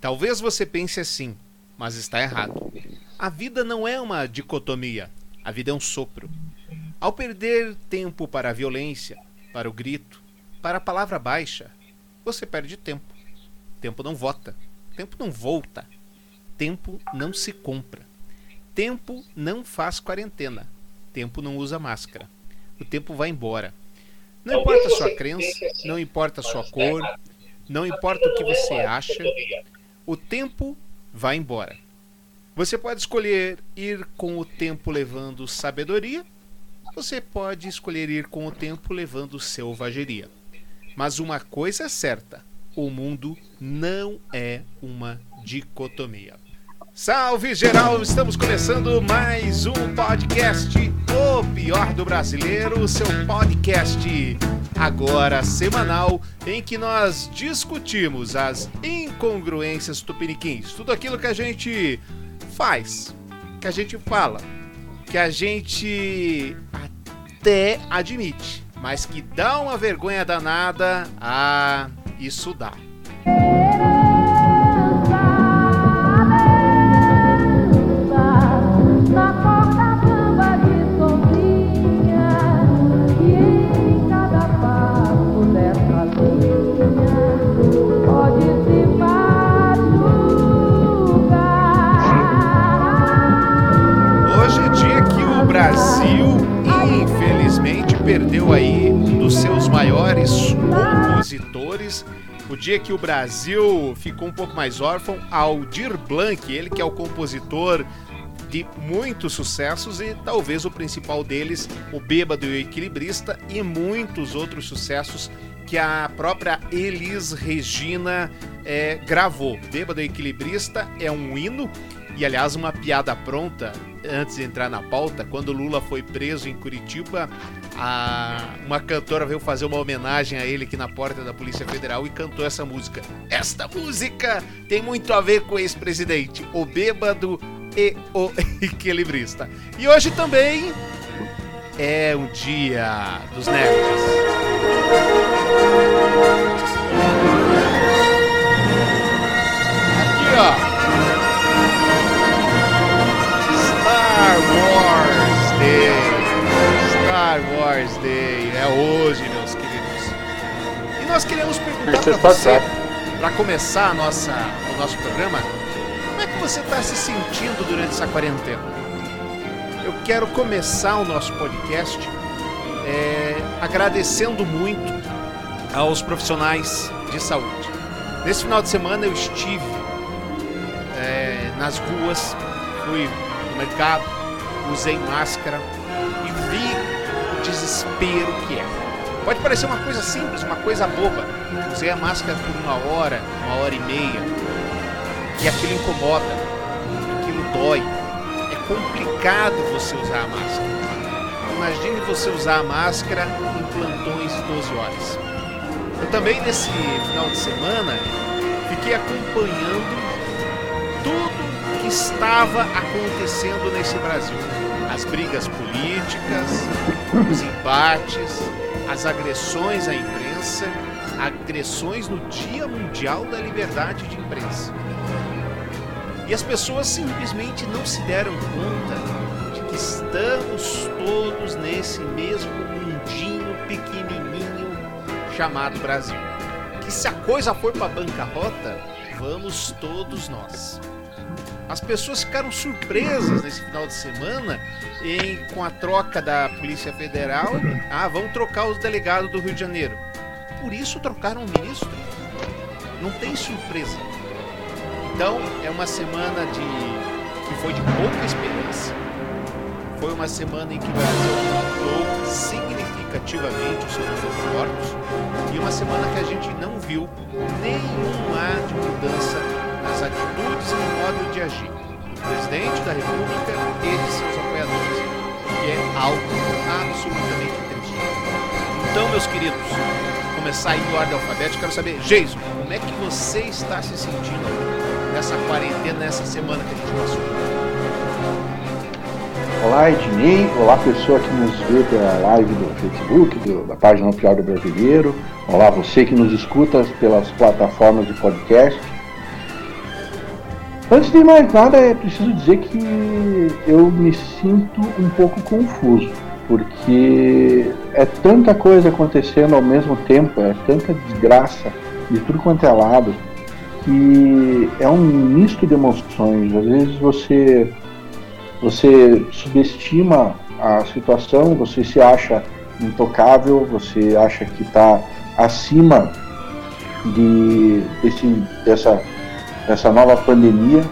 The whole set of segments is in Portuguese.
Talvez você pense assim, mas está errado. A vida não é uma dicotomia. A vida é um sopro. Ao perder tempo para a violência, para o grito, para a palavra baixa, você perde tempo. Tempo não vota. Tempo não volta. Tempo não se compra. Tempo não faz quarentena. Tempo não usa máscara. O tempo vai embora. Não importa a sua crença, não importa a sua cor, não importa o que você acha, o tempo vai embora. Você pode escolher ir com o tempo levando sabedoria, você pode escolher ir com o tempo levando selvageria. Mas uma coisa é certa: o mundo não é uma dicotomia. Salve geral, estamos começando mais um podcast O Pior do Brasileiro, seu podcast agora semanal em que nós discutimos as incongruências tupiniquins, tudo aquilo que a gente faz, que a gente fala, que a gente até admite, mas que dá uma vergonha danada, ah, isso dá. O dia que o Brasil ficou um pouco mais órfão, Aldir Blanc, ele que é o compositor de muitos sucessos e talvez o principal deles, o Bêbado e o Equilibrista, e muitos outros sucessos que a própria Elis Regina é, gravou. Bêbado e Equilibrista é um hino e, aliás, uma piada pronta antes de entrar na pauta, quando Lula foi preso em Curitiba, a, uma cantora veio fazer uma homenagem a ele aqui na porta da Polícia Federal e cantou essa música. Esta música tem muito a ver com o ex-presidente, o bêbado e o equilibrista. E hoje também é um dia dos nerds. Aqui, ó. Wars Day. Star Wars Day. É hoje, meus queridos. E nós queremos perguntar para você, para começar nossa, o nosso programa, como é que você está se sentindo durante essa quarentena? Eu quero começar o nosso podcast é, agradecendo muito aos profissionais de saúde. Nesse final de semana eu estive é, nas ruas, fui mercado, usei máscara e vi o desespero que é. Pode parecer uma coisa simples, uma coisa boba. Usei a máscara por uma hora, uma hora e meia, e aquilo incomoda, aquilo dói. É complicado você usar a máscara. Imagine você usar a máscara em plantões de 12 horas. Eu também nesse final de semana fiquei acompanhando tudo estava acontecendo nesse Brasil. As brigas políticas, os embates, as agressões à imprensa, agressões no Dia Mundial da Liberdade de Imprensa. E as pessoas simplesmente não se deram conta de que estamos todos nesse mesmo mundinho pequenininho chamado Brasil. Que se a coisa for para bancarrota, vamos todos nós. As pessoas ficaram surpresas nesse final de semana em, com a troca da Polícia Federal. Ah, vão trocar os delegados do Rio de Janeiro. Por isso trocaram o ministro. Não tem surpresa. Então, é uma semana de que foi de pouca esperança. Foi uma semana em que o Brasil aumentou significativamente o seu número de mortos e uma semana que a gente não viu nenhum ar de mudança nas atitudes e no modo de agir do presidente da República e de seus apoiadores, que é algo absolutamente triste. Então, meus queridos, começar no ordem alfabética, quero saber, Jason, como é que você está se sentindo nessa quarentena, nessa semana que a gente passou? Olá, Ednei. Olá, pessoa que nos vê pela live do Facebook, do, da página Pior do Brasileiro. Olá, você que nos escuta pelas plataformas de podcast. Antes de mais nada, é preciso dizer que eu me sinto um pouco confuso, porque é tanta coisa acontecendo ao mesmo tempo, é tanta desgraça de tudo quanto é lado, que é um misto de emoções. Às vezes você, você subestima a situação, você se acha intocável, você acha que está acima de, desse, dessa essa nova pandemia.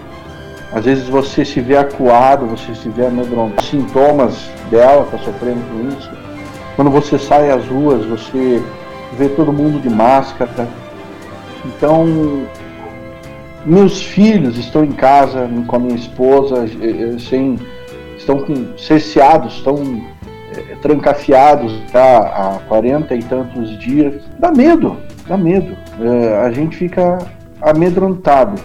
Às vezes você se vê acuado, você se vê amedrontado, sintomas dela, está sofrendo com isso. Quando você sai às ruas, você vê todo mundo de máscara. Então, meus filhos estão em casa com a minha esposa, eh, eh, sem, estão com, cerceados, estão é, trancafiados já há 40 e tantos dias. Dá medo, dá medo. É, a gente fica amedrontado.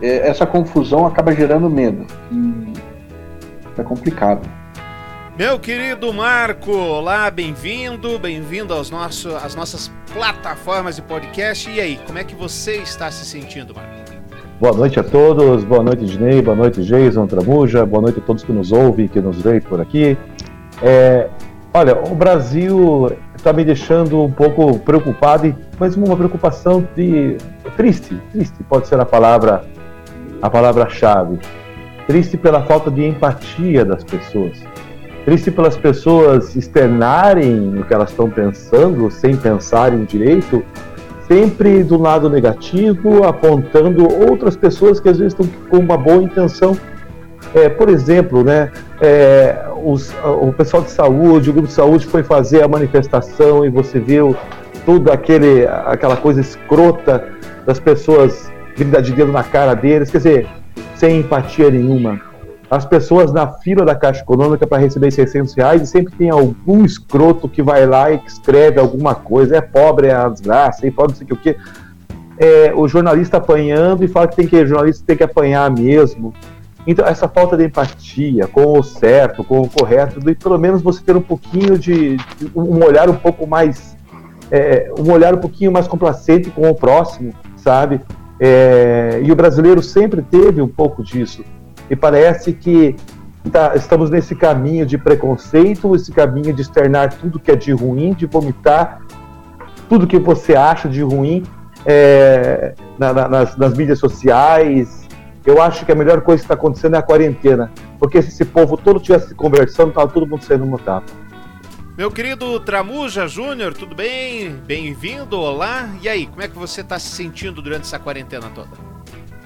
É, essa confusão acaba gerando medo. E é complicado. Meu querido Marco, olá, bem-vindo, bem-vindo aos nosso, às nossas plataformas de podcast. E aí, como é que você está se sentindo, Marco? Boa noite a todos, boa noite, Dinei, boa noite, Jason, Tramuja, boa noite a todos que nos ouvem, que nos veem por aqui. É, olha, o Brasil está me deixando um pouco preocupado, mas uma preocupação de triste, triste pode ser a palavra a palavra-chave. Triste pela falta de empatia das pessoas. Triste pelas pessoas externarem o que elas estão pensando sem pensarem direito, sempre do lado negativo, apontando outras pessoas que às vezes estão com uma boa intenção. É, por exemplo, né, é, os, o pessoal de saúde, o grupo de saúde foi fazer a manifestação e você viu tudo aquele, aquela coisa escrota das pessoas gritar de dedo na cara deles, quer dizer, sem empatia nenhuma. As pessoas na fila da Caixa Econômica para receber 600 reais e sempre tem algum escroto que vai lá e escreve alguma coisa, é pobre, é desgraça, é pobre, não sei o que. É, o jornalista apanhando e fala que tem que o jornalista tem que apanhar mesmo. Então, essa falta de empatia com o certo, com o correto, e pelo menos você ter um pouquinho de, de um olhar um pouco mais, é, um olhar um pouquinho mais complacente com o próximo, sabe? É, e o brasileiro sempre teve um pouco disso. E parece que tá, estamos nesse caminho de preconceito, esse caminho de externar tudo que é de ruim, de vomitar tudo que você acha de ruim é, na, na, nas, nas mídias sociais, eu acho que a melhor coisa que está acontecendo é a quarentena. Porque se esse povo todo tivesse conversando, estava todo mundo saindo no tapa. Meu querido Tramuja Júnior, tudo bem? Bem-vindo, olá. E aí, como é que você está se sentindo durante essa quarentena toda?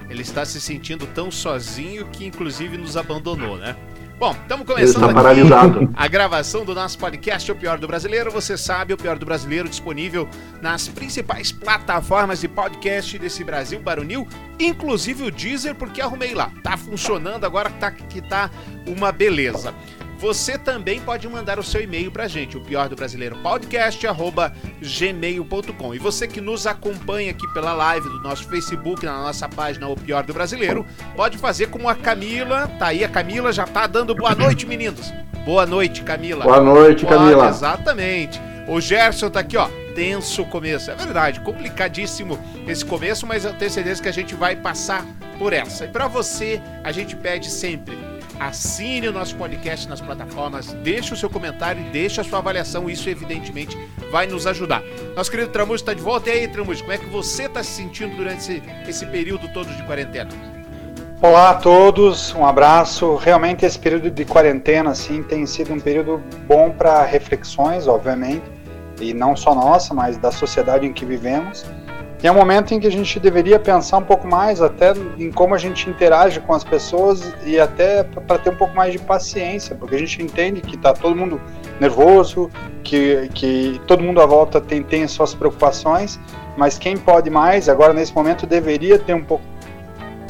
Ele está se sentindo tão sozinho que inclusive nos abandonou, né? Bom, estamos começando aqui paralisado. a gravação do nosso podcast O Pior do Brasileiro. Você sabe, O Pior do Brasileiro disponível nas principais plataformas de podcast desse Brasil Baronil, inclusive o Deezer, porque arrumei lá. Tá funcionando agora que tá, que tá uma beleza. Você também pode mandar o seu e-mail pra gente, o pior do brasileiro podcast gmail.com. E você que nos acompanha aqui pela live do nosso Facebook, na nossa página O Pior do Brasileiro, pode fazer como a Camila. Tá aí, a Camila já tá dando boa noite, meninos. Boa noite, Camila. Boa noite, boa, Camila. Exatamente. O Gerson tá aqui, ó. Tenso começo. É verdade, complicadíssimo esse começo, mas eu tenho certeza que a gente vai passar por essa. E para você, a gente pede sempre assine o nosso podcast nas plataformas, deixe o seu comentário e deixe a sua avaliação. Isso, evidentemente, vai nos ajudar. Nosso querido Tramujo está de volta. E aí, Tramujo, como é que você está se sentindo durante esse, esse período todo de quarentena? Olá a todos, um abraço. Realmente esse período de quarentena assim tem sido um período bom para reflexões, obviamente, e não só nossa, mas da sociedade em que vivemos. E é um momento em que a gente deveria pensar um pouco mais até em como a gente interage com as pessoas e até para ter um pouco mais de paciência, porque a gente entende que está todo mundo nervoso, que, que todo mundo à volta tem, tem suas preocupações, mas quem pode mais, agora nesse momento, deveria ter um pouco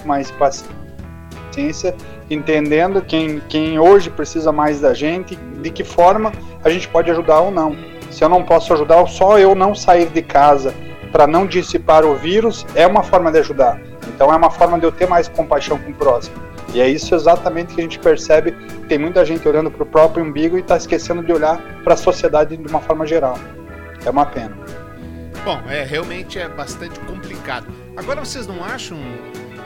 mais de paciência, entendendo quem, quem hoje precisa mais da gente, de que forma a gente pode ajudar ou não. Se eu não posso ajudar, só eu não sair de casa para não dissipar o vírus é uma forma de ajudar. Então é uma forma de eu ter mais compaixão com o próximo. E é isso exatamente que a gente percebe. Tem muita gente olhando para o próprio umbigo e está esquecendo de olhar para a sociedade de uma forma geral. É uma pena. Bom, é realmente é bastante complicado. Agora vocês não acham,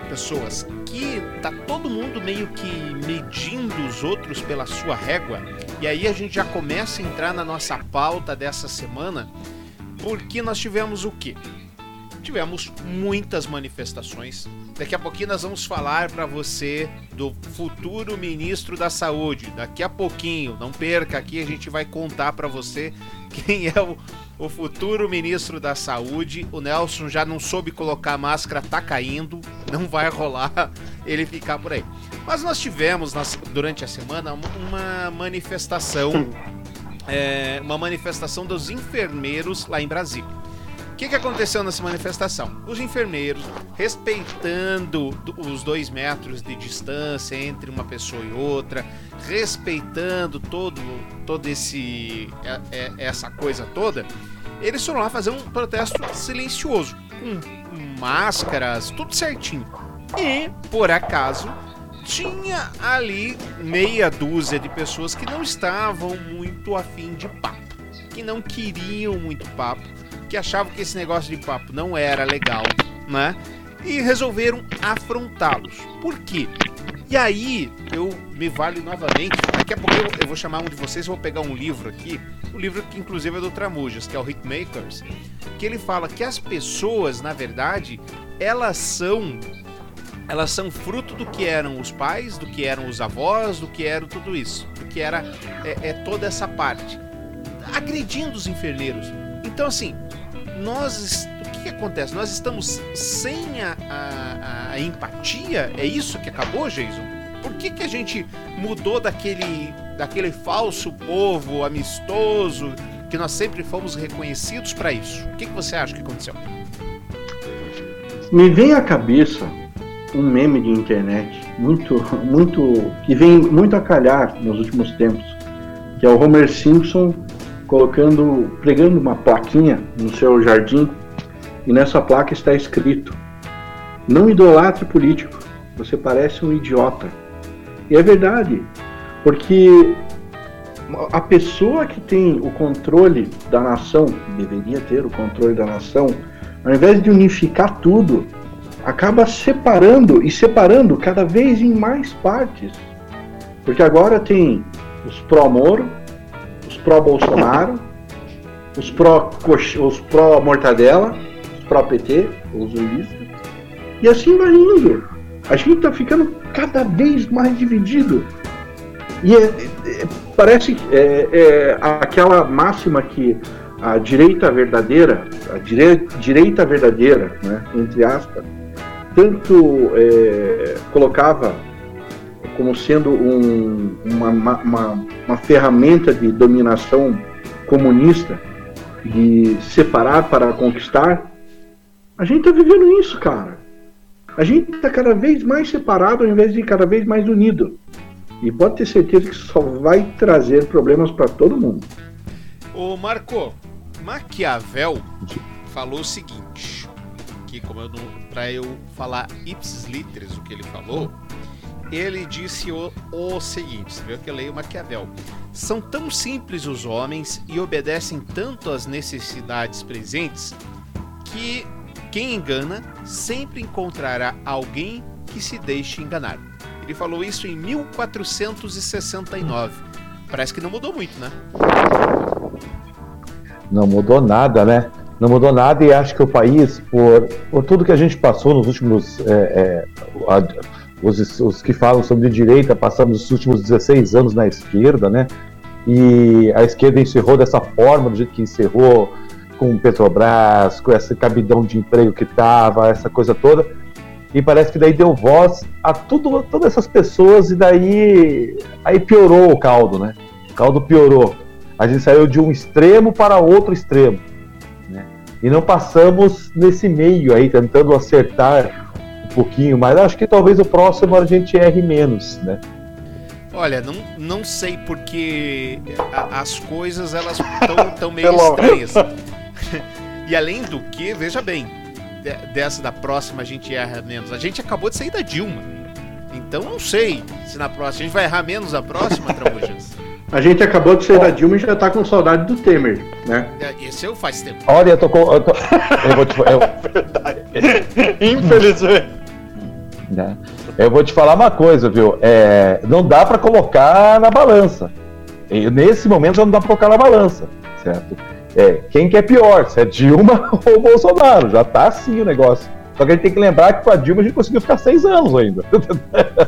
pessoas que tá todo mundo meio que medindo os outros pela sua régua. E aí a gente já começa a entrar na nossa pauta dessa semana, porque nós tivemos o quê? Tivemos muitas manifestações. Daqui a pouquinho nós vamos falar para você do futuro ministro da Saúde. Daqui a pouquinho, não perca aqui, a gente vai contar para você quem é o, o futuro ministro da Saúde. O Nelson já não soube colocar máscara, tá caindo, não vai rolar ele ficar por aí. Mas nós tivemos nas, durante a semana uma manifestação, é, uma manifestação dos enfermeiros lá em Brasília. O que, que aconteceu nessa manifestação? Os enfermeiros, respeitando os dois metros de distância entre uma pessoa e outra, respeitando todo, todo esse é, é, essa coisa toda, eles foram lá fazer um protesto silencioso, com máscaras, tudo certinho. E, por acaso, tinha ali meia dúzia de pessoas que não estavam muito afim de papo, que não queriam muito papo que achavam que esse negócio de papo não era legal, né? E resolveram afrontá-los. Por quê? E aí, eu me vale novamente. Daqui a pouco eu, eu vou chamar um de vocês, vou pegar um livro aqui. O um livro que, inclusive, é do Tramujas, que é o Hitmakers. Que ele fala que as pessoas, na verdade, elas são. Elas são fruto do que eram os pais, do que eram os avós, do que era tudo isso. Do que era é, é toda essa parte. Agredindo os enfermeiros. Então, assim, nós o que, que, acontece? Nós estamos sem a, a, a, empatia? É isso que acabou, Jason? Por que, que a gente mudou daquele, daquele falso povo amistoso que nós sempre fomos reconhecidos para isso? O que, que você acha que aconteceu? Me vem à cabeça um meme de internet muito, muito que vem muito a calhar nos últimos tempos, que é o Homer Simpson colocando, pregando uma plaquinha no seu jardim e nessa placa está escrito: Não idolatre político, você parece um idiota. E é verdade, porque a pessoa que tem o controle da nação, deveria ter o controle da nação, ao invés de unificar tudo, acaba separando e separando cada vez em mais partes. Porque agora tem os pró-Moro, pró-Bolsonaro, os pró-mortadela, pró -mortadela, os pró-PT, os zulistas, e assim vai indo. A gente está ficando cada vez mais dividido. E é, é, parece é, é, aquela máxima que a direita verdadeira, a dire, direita verdadeira, né, entre aspas, tanto é, colocava como sendo um, uma, uma, uma ferramenta de dominação comunista, de separar para conquistar, a gente está vivendo isso, cara. A gente está cada vez mais separado ao invés de cada vez mais unido. E pode ter certeza que só vai trazer problemas para todo mundo. Ô Marco, Maquiavel falou o seguinte, que como eu para eu falar ipsis literis o que ele falou, ele disse o, o seguinte: você viu que eu leio Maquiavel. São tão simples os homens e obedecem tanto às necessidades presentes que quem engana sempre encontrará alguém que se deixe enganar. Ele falou isso em 1469. Parece que não mudou muito, né? Não mudou nada, né? Não mudou nada e acho que o país, por, por tudo que a gente passou nos últimos. É, é, os, os que falam sobre direita passamos os últimos 16 anos na esquerda, né? E a esquerda encerrou dessa forma, do jeito que encerrou, com o Petrobras, com esse cabidão de emprego que tava, essa coisa toda. E parece que daí deu voz a tudo, todas essas pessoas e daí aí piorou o caldo, né? O caldo piorou. A gente saiu de um extremo para outro extremo. E não passamos nesse meio aí, tentando acertar pouquinho mais. Acho que talvez o próximo a gente erre menos, né? Olha, não, não sei porque a, as coisas elas estão tão meio estranhas. e além do que, veja bem, dessa da próxima a gente erra menos. A gente acabou de sair da Dilma. Então não sei se na próxima a gente vai errar menos a próxima, Tramujas. A gente acabou de sair da Dilma e já tá com saudade do Temer, né? É, esse eu faz tempo. Olha, eu tô com. Eu, tô, eu vou te, eu... Verdade. Infelizmente. Né? Eu vou te falar uma coisa, viu? É, não dá para colocar na balança. Nesse momento já não dá para colocar na balança, certo? É, quem que é pior, se é Dilma ou Bolsonaro? Já tá assim o negócio. Só que a gente tem que lembrar que com a Dilma a gente conseguiu ficar seis anos ainda.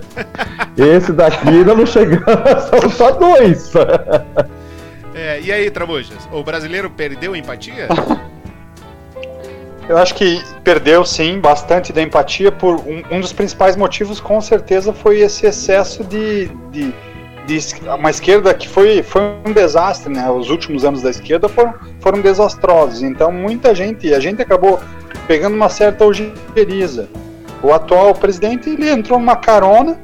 Esse daqui ainda não chegamos, são só dois. É, e aí, Trabujas, o brasileiro perdeu empatia? Eu acho que perdeu sim bastante da empatia por um, um dos principais motivos com certeza foi esse excesso de, de, de, uma esquerda que foi, foi um desastre, né? Os últimos anos da esquerda foram, foram desastrosos. Então muita gente, a gente acabou pegando uma certa ojeriza. O atual presidente ele entrou numa carona,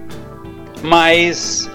mas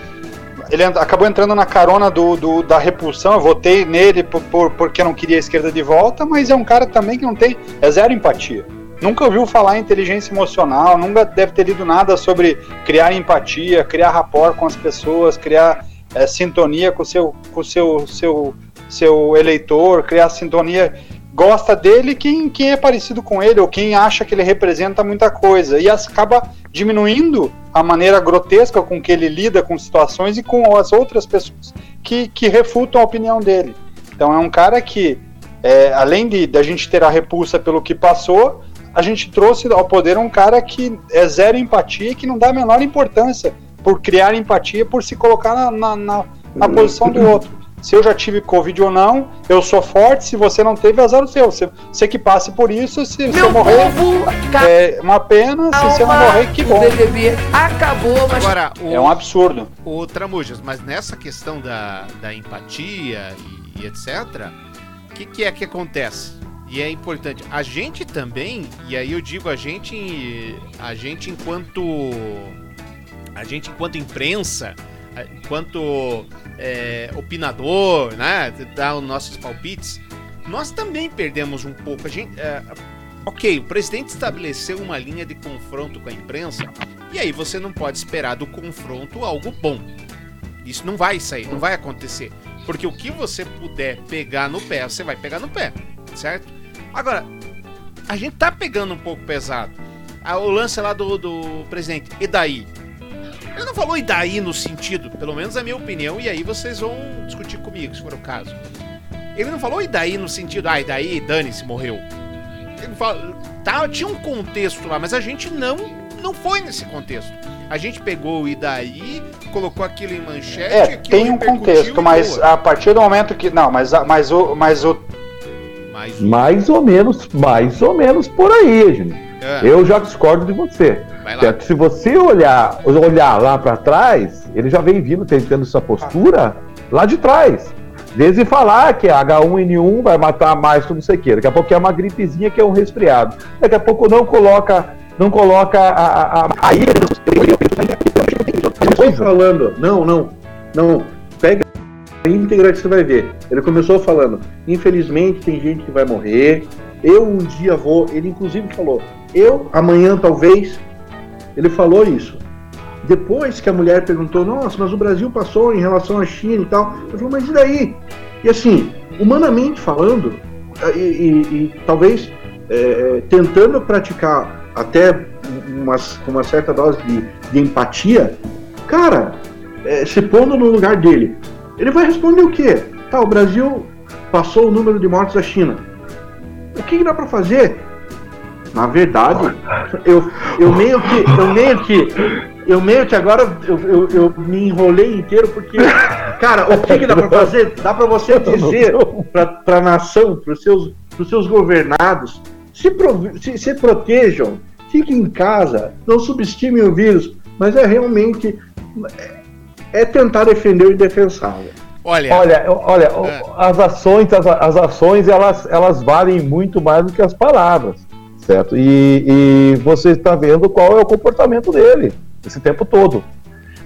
ele acabou entrando na carona do, do, da repulsão. Eu votei nele por, por, porque não queria a esquerda de volta, mas é um cara também que não tem. É zero empatia. Nunca ouviu falar em inteligência emocional, nunca deve ter lido nada sobre criar empatia, criar rapport com as pessoas, criar é, sintonia com o seu, com seu, seu, seu eleitor, criar sintonia gosta dele quem, quem é parecido com ele ou quem acha que ele representa muita coisa e acaba diminuindo a maneira grotesca com que ele lida com situações e com as outras pessoas que, que refutam a opinião dele. Então é um cara que, é, além de da gente ter a repulsa pelo que passou, a gente trouxe ao poder um cara que é zero empatia e que não dá a menor importância por criar empatia, por se colocar na, na, na, na posição do outro se eu já tive Covid ou não, eu sou forte, se você não teve, azar o seu. Você, você que passe por isso, se você morrer, é uma pena, se você não morrer, que bom. BBB acabou, mas... Agora, o, é um absurdo. O Tramujas, mas nessa questão da, da empatia e, e etc., o que, que é que acontece? E é importante. A gente também, e aí eu digo a gente, a gente enquanto a gente enquanto imprensa, enquanto é, opinador, né, dar os nossos palpites, nós também perdemos um pouco. A gente, é, ok, o presidente estabeleceu uma linha de confronto com a imprensa, e aí você não pode esperar do confronto algo bom. Isso não vai sair, não vai acontecer. Porque o que você puder pegar no pé, você vai pegar no pé, certo? Agora, a gente tá pegando um pouco pesado. Ah, o lance lá do, do presidente, e daí? Ele não falou e daí no sentido, pelo menos a minha opinião, e aí vocês vão discutir comigo, se for o caso. Ele não falou e daí no sentido, ah, e daí dane-se, morreu. Ele falou, tá, tinha um contexto lá, mas a gente não, não foi nesse contexto. A gente pegou e daí, colocou aquilo em manchete. É, tem um contexto, mas a partir do momento que. Não, mas, mas o. Mas o mais, mais ou menos, mais ou menos por aí, gente. É. Eu já discordo de você. Se você olhar, olhar lá para trás, ele já vem vindo tentando essa postura lá de trás. Desde falar que a H1N1 vai matar mais que não sei o que. Daqui a pouco é uma gripezinha que é um resfriado. Daqui a pouco não coloca, não coloca a. a, a... Aí Estou falando, não, não, não. Pega a íntegra que você vai ver. Ele começou falando, infelizmente tem gente que vai morrer. Eu um dia vou. Ele inclusive falou, eu amanhã talvez. Ele falou isso. Depois que a mulher perguntou, nossa, mas o Brasil passou em relação à China e tal, eu falei, mas e daí? E assim, humanamente falando, e, e, e talvez é, tentando praticar até umas, uma certa dose de, de empatia, cara, é, se pondo no lugar dele, ele vai responder o quê? Tá, o Brasil passou o número de mortes da China. O que, que dá para fazer? Na verdade, eu, eu meio que. Eu meio que. Eu meio que agora eu, eu, eu me enrolei inteiro porque. Cara, o que, que dá pra fazer? Dá pra você dizer pra, pra nação, pros seus, pros seus governados, se, se, se protejam, fiquem em casa, não subestimem o vírus, mas é realmente. É, é tentar defender o indefensável. Olha, olha, olha é. as ações, as, as ações, elas, elas valem muito mais do que as palavras certo? E, e você está vendo qual é o comportamento dele esse tempo todo.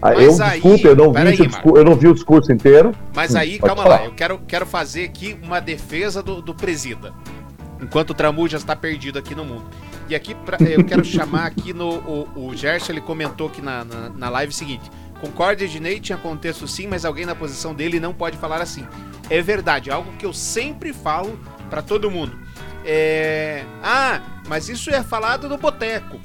Ah, Mas eu, aí, desculpe, eu não, vi aí, discurso, eu não vi o discurso inteiro. Mas hum, aí, calma falar. lá, eu quero, quero fazer aqui uma defesa do, do presida. Enquanto o Tramuja está perdido aqui no mundo. E aqui pra, eu quero chamar aqui no. O, o Gerson ele comentou aqui na, na, na live o seguinte: Concordo, Ednei, tinha contexto sim, mas alguém na posição dele não pode falar assim. É verdade, algo que eu sempre falo para todo mundo. É... Ah, mas isso é falado no boteco.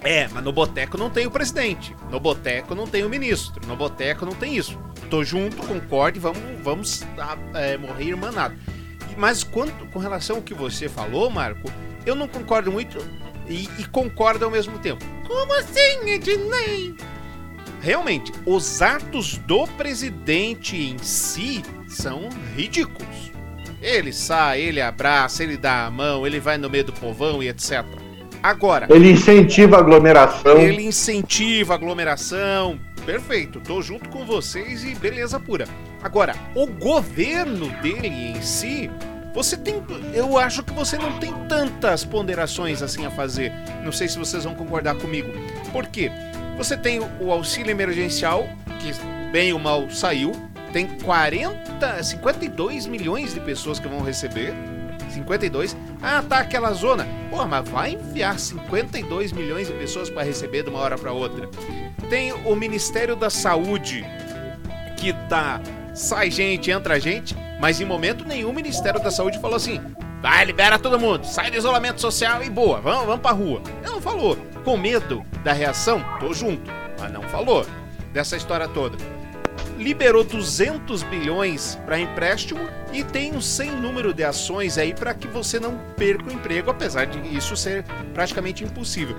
É, mas no boteco não tem o presidente. No boteco não tem o ministro. No boteco não tem isso. Tô junto, concordo e vamos, vamos é, morrer irmanado. Mas quanto, com relação ao que você falou, Marco, eu não concordo muito e, e concordo ao mesmo tempo. Como assim, Ednei? Realmente, os atos do presidente em si são ridículos. Ele sai, ele abraça, ele dá a mão, ele vai no meio do povão e etc. Agora. Ele incentiva a aglomeração. Ele incentiva a aglomeração. Perfeito, tô junto com vocês e beleza pura. Agora, o governo dele em si, você tem. Eu acho que você não tem tantas ponderações assim a fazer. Não sei se vocês vão concordar comigo. Por quê? Você tem o auxílio emergencial, que bem ou mal saiu. Tem 40, 52 milhões de pessoas que vão receber. 52. Ah, tá aquela zona. Pô, mas vai enviar 52 milhões de pessoas para receber de uma hora para outra. Tem o Ministério da Saúde que tá sai gente, entra gente, mas em momento nenhum o Ministério da Saúde falou assim: "Vai, libera todo mundo, sai do isolamento social e boa, vamos, vamos pra rua". Não falou. Com medo da reação, tô junto, mas não falou dessa história toda liberou 200 bilhões para empréstimo e tem um sem número de ações aí para que você não perca o emprego, apesar de isso ser praticamente impossível.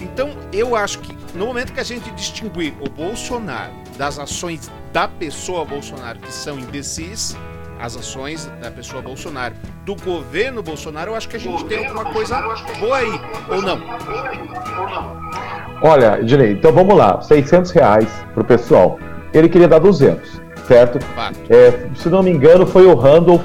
Então, eu acho que no momento que a gente distinguir o Bolsonaro das ações da pessoa Bolsonaro, que são imbecis, as ações da pessoa Bolsonaro, do governo Bolsonaro, eu acho que a gente tem alguma coisa boa aí, ou não? Olha, Ednei, então vamos lá, 600 reais pro pessoal ele queria dar 200, certo? É, se não me engano, foi o Randolph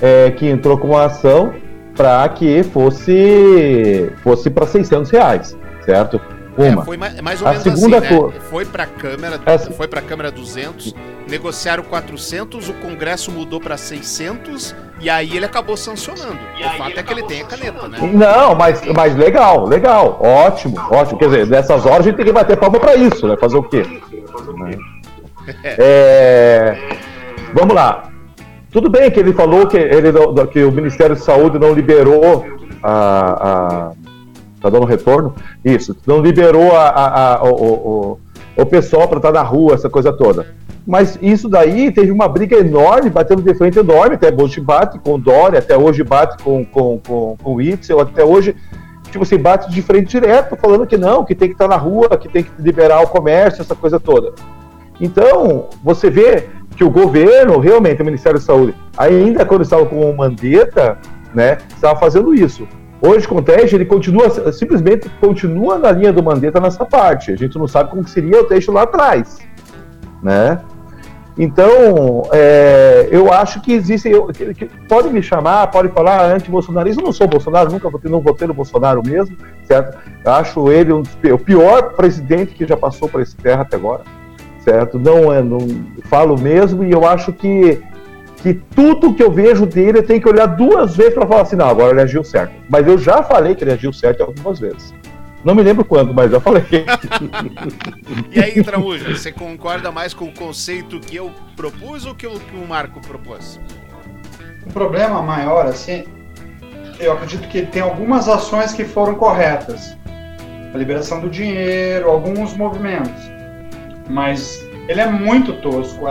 é, que entrou com uma ação para que fosse fosse para 600 reais, certo? É, uma. É, foi mais, mais ou a menos segunda assim, né? Foi para a Câmara, Essa... foi para a Câmara 200, negociaram 400, o Congresso mudou para 600 e aí ele acabou sancionando. E o fato é que ele tem a caneta, né? Não, mas, mas legal, legal, ótimo, ótimo. Quer dizer, nessas horas a gente tem que bater palma para isso, né? Fazer o quê? Né? É, vamos lá. Tudo bem que ele falou que, ele, que o Ministério da Saúde não liberou a. a tá dando retorno? Isso, não liberou a, a, a o, o, o, pessoal para estar tá na rua, essa coisa toda. Mas isso daí teve uma briga enorme, batendo de frente enorme, até hoje bate com Dória, até hoje bate com, com, com, com Itzel, até hoje tipo assim, bate de frente direto, falando que não, que tem que estar tá na rua, que tem que liberar o comércio, essa coisa toda. Então, você vê que o governo, realmente, o Ministério da Saúde, ainda quando estava com o Mandetta, né, estava fazendo isso. Hoje, com o teste, ele continua, simplesmente continua na linha do Mandetta nessa parte. A gente não sabe como seria o teste lá atrás, né? Então, é, eu acho que existe. Eu, que, que, pode me chamar, pode falar anti-bolsonarismo. Eu não sou Bolsonaro, nunca votei, não no Bolsonaro mesmo, certo? Eu acho ele um, o pior presidente que já passou por esse terra até agora certo? Não é, não falo mesmo e eu acho que que tudo que eu vejo dele eu tenho que olhar duas vezes para falar assim, não, agora ele agiu certo. Mas eu já falei que ele agiu certo algumas vezes. Não me lembro quando, mas já falei. e aí, Tramuja, você concorda mais com o conceito que eu propus ou que o, que o Marco propôs? O problema maior, assim, eu acredito que tem algumas ações que foram corretas. A liberação do dinheiro, alguns movimentos mas ele é muito tosco.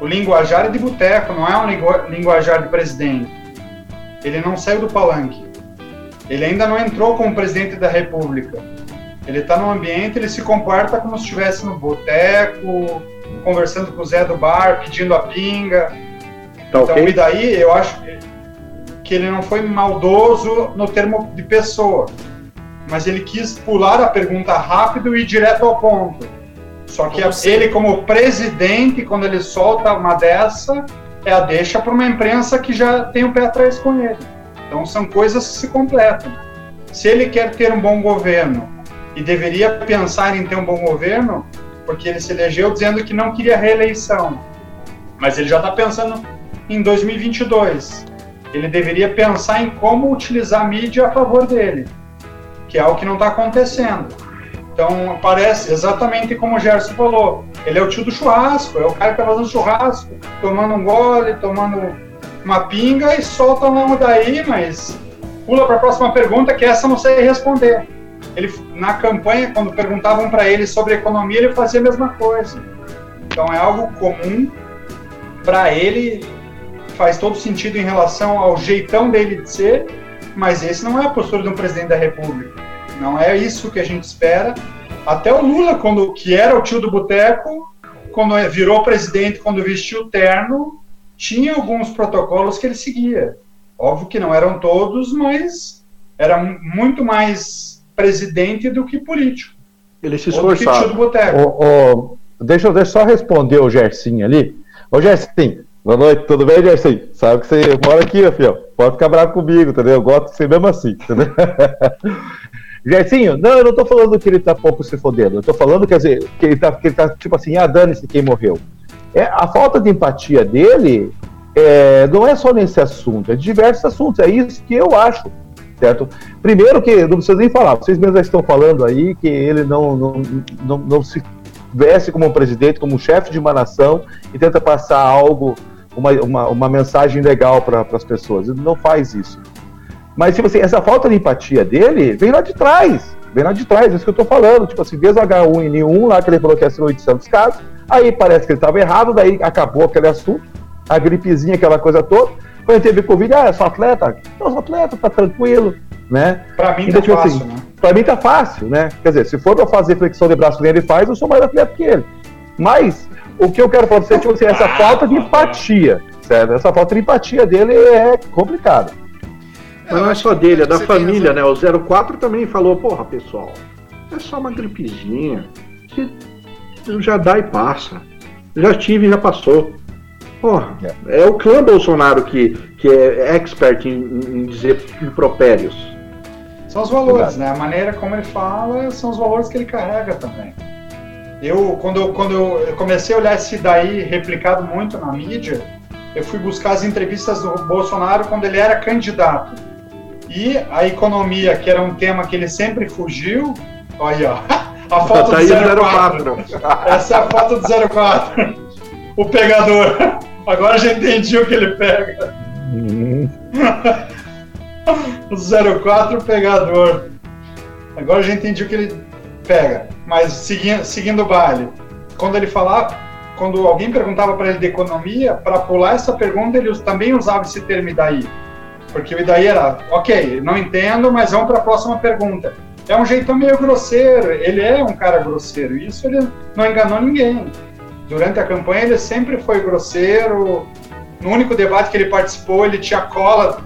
O linguajar é de boteco, não é um linguajar de presidente. Ele não saiu do palanque. Ele ainda não entrou como presidente da República. Ele está no ambiente, ele se comporta como se estivesse no boteco, conversando com o Zé do bar, pedindo a pinga. Tá então, okay. e daí eu acho que ele não foi maldoso no termo de pessoa, mas ele quis pular a pergunta rápido e ir direto ao ponto. Só que Como ele, como presidente, quando ele solta uma dessa, é a deixa para uma imprensa que já tem o um pé atrás com ele. Então são coisas que se completam. Se ele quer ter um bom governo e deveria pensar em ter um bom governo, porque ele se elegeu dizendo que não queria reeleição, mas ele já está pensando em 2022. Ele deveria pensar em como utilizar a mídia a favor dele, que é o que não está acontecendo. Então parece exatamente como o Gerson falou. Ele é o tio do churrasco, é o cara que tá fazendo churrasco, tomando um gole, tomando uma pinga e solta uma daí, mas pula para a próxima pergunta que essa não sei responder. ele na campanha, quando perguntavam para ele sobre economia, ele fazia a mesma coisa. Então é algo comum para ele, faz todo sentido em relação ao jeitão dele de ser, mas esse não é a postura de um presidente da República. Não é isso que a gente espera. Até o Lula, quando que era o tio do boteco, quando virou presidente, quando vestiu o terno, tinha alguns protocolos que ele seguia. Óbvio que não eram todos, mas era muito mais presidente do que político. Ele se esforçava. Oh, oh, deixa, deixa eu só responder o Gersinho ali. Ô Gersinho, boa noite, tudo bem, Gersinho? Sabe que você mora aqui, meu filho. Pode ficar bravo comigo, entendeu? Eu gosto de ser mesmo assim, entendeu? Gersinho, não, eu não tô falando que ele tá pouco se fodendo. Eu tô falando, quer dizer, que ele tá, que ele tá tipo assim, ah, dane-se quem morreu. É, a falta de empatia dele é, não é só nesse assunto, é de diversos assuntos. É isso que eu acho, certo? Primeiro que, não precisa nem falar, vocês mesmos já estão falando aí que ele não, não, não, não se veste como um presidente, como um chefe de uma nação e tenta passar algo, uma, uma, uma mensagem legal para as pessoas. Ele não faz isso. Mas, tipo assim, essa falta de empatia dele vem lá de trás. Vem lá de trás, é isso que eu tô falando. Tipo assim, desde o H1N1 lá que ele falou que ia ser 800 casos, aí parece que ele estava errado, daí acabou aquele assunto a gripezinha, aquela coisa toda. Quando teve Covid, ah, sou atleta? Não, sou atleta, tá tranquilo, né? Pra mim tá tipo fácil, assim, né? Pra mim tá fácil, né? Quer dizer, se for pra fazer flexão de braço que ele faz, eu sou mais atleta que ele. Mas, o que eu quero falar pra você é, tipo assim, essa falta de empatia, certo? Essa falta de empatia dele é complicada. Mas não é só dele, é da família, né? O 04 também falou, porra, pessoal, é só uma gripezinha. Já dá e passa. Já tive e já passou. Porra, é. é o clã Bolsonaro que, que é expert em, em dizer impropérios. São os valores, né? A maneira como ele fala são os valores que ele carrega também. Eu, quando, quando eu comecei a olhar esse daí replicado muito na mídia, eu fui buscar as entrevistas do Bolsonaro quando ele era candidato. E a economia, que era um tema que ele sempre fugiu, olha, ó, a foto tá do 04. Essa é a foto do 04 o pegador. Agora já entendi o que ele pega. Uhum. o 04 pegador. Agora já entendi o que ele pega. Mas seguindo, seguindo o baile, quando ele falava, quando alguém perguntava para ele de economia, para pular essa pergunta, ele também usava esse termo daí. Porque o daí era, ok, não entendo, mas vamos para a próxima pergunta. É um jeitão meio grosseiro, ele é um cara grosseiro, isso ele não enganou ninguém durante a campanha ele sempre foi grosseiro. No único debate que ele participou, ele tinha cola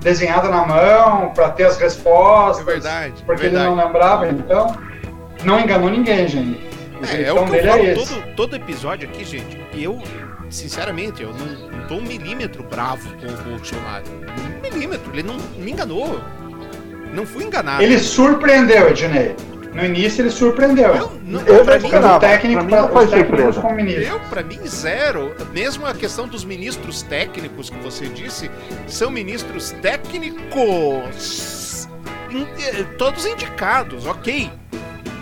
desenhada na mão para ter as respostas. É verdade. Porque é verdade. ele não lembrava, então não enganou ninguém, gente. é, é o que eu falo é todo, todo episódio aqui, gente. Eu, sinceramente, eu não tô um milímetro bravo com o Bolsonaro. Um milímetro, ele não me enganou. Não fui enganado. Ele surpreendeu, Ednei. No início ele surpreendeu. Eu, não, eu pra mim, não, técnico pra mim. Eu, pra mim, zero. Mesmo a questão dos ministros técnicos que você disse, são ministros técnicos. Eh, todos indicados, ok.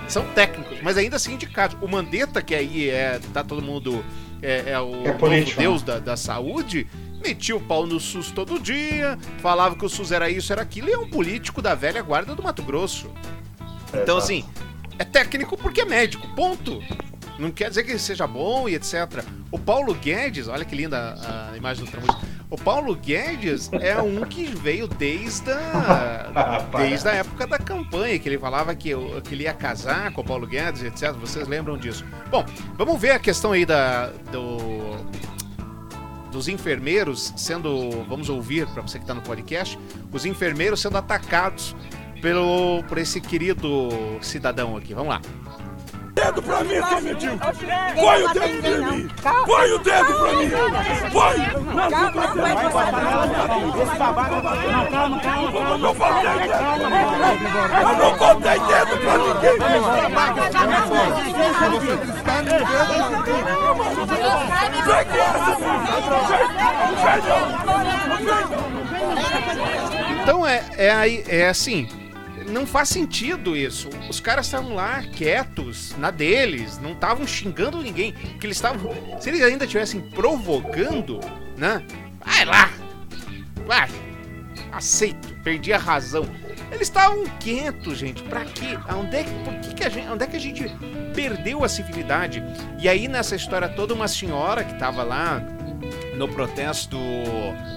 São técnicos, mas ainda assim indicados. O Mandetta, que aí é. tá todo mundo. É, é o é político, deus né? da, da saúde metia o pau no SUS todo dia, falava que o SUS era isso, era aquilo, e é um político da velha guarda do Mato Grosso. Então, assim, é técnico porque é médico, ponto. Não quer dizer que ele seja bom e etc. O Paulo Guedes, olha que linda a imagem do Tramujo. O Paulo Guedes é um que veio desde a, desde a época da campanha, que ele falava que, que ele ia casar com o Paulo Guedes, etc. Vocês lembram disso? Bom, vamos ver a questão aí da, do, dos enfermeiros sendo. Vamos ouvir, para você que está no podcast, os enfermeiros sendo atacados pelo, por esse querido cidadão aqui. Vamos lá. Dedo pra mim, seu mendigo! Põe o dedo pra mim! Põe o dedo pra mim! Põe! Não, não vai passar Esse babaca... Não, calma, calma, calma. Não botei dedo! Eu não botei dedo pra ninguém! Então é, é, é assim, não faz sentido isso. Os caras estavam lá quietos, na deles, não estavam xingando ninguém. Que eles estavam. Se eles ainda estivessem provocando, né? Vai lá! Vai! Aceito, perdi a razão. Eles estavam quietos, gente. Pra quê? Onde é, por que, que a gente, onde é que a gente perdeu a civilidade? E aí, nessa história toda, uma senhora que tava lá no protesto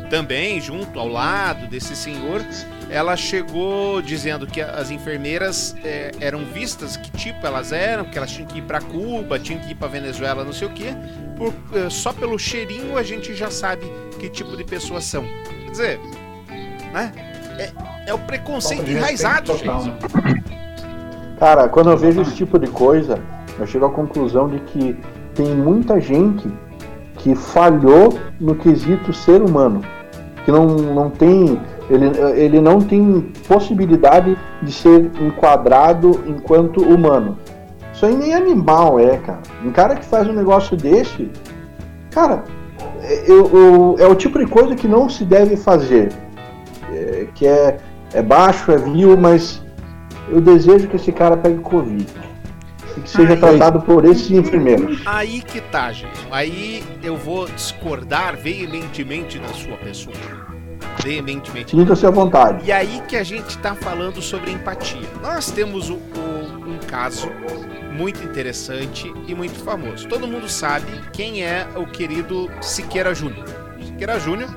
também, junto ao lado desse senhor, ela chegou dizendo que as enfermeiras é, eram vistas, que tipo elas eram, que elas tinham que ir para Cuba, tinham que ir para Venezuela, não sei o quê. Por, é, só pelo cheirinho a gente já sabe que tipo de pessoas são. Quer dizer, né? É, é o preconceito enraizado, gente. Cara, quando eu vejo esse tipo de coisa, eu chego à conclusão de que tem muita gente que falhou no quesito ser humano, que não, não tem ele, ele não tem possibilidade de ser enquadrado enquanto humano. Isso aí nem animal é, cara. Um cara que faz um negócio desse, cara, eu, eu, é o tipo de coisa que não se deve fazer. É, que é, é baixo, é vil, mas eu desejo que esse cara pegue Covid. Que seja aí, tratado por esses enfermeiros. Aí que tá, gente. Aí eu vou discordar veementemente da sua pessoa veementemente. Sinta-se à vontade. E aí que a gente está falando sobre empatia. Nós temos um caso muito interessante e muito famoso. Todo mundo sabe quem é o querido Siqueira Júnior. Siqueira Júnior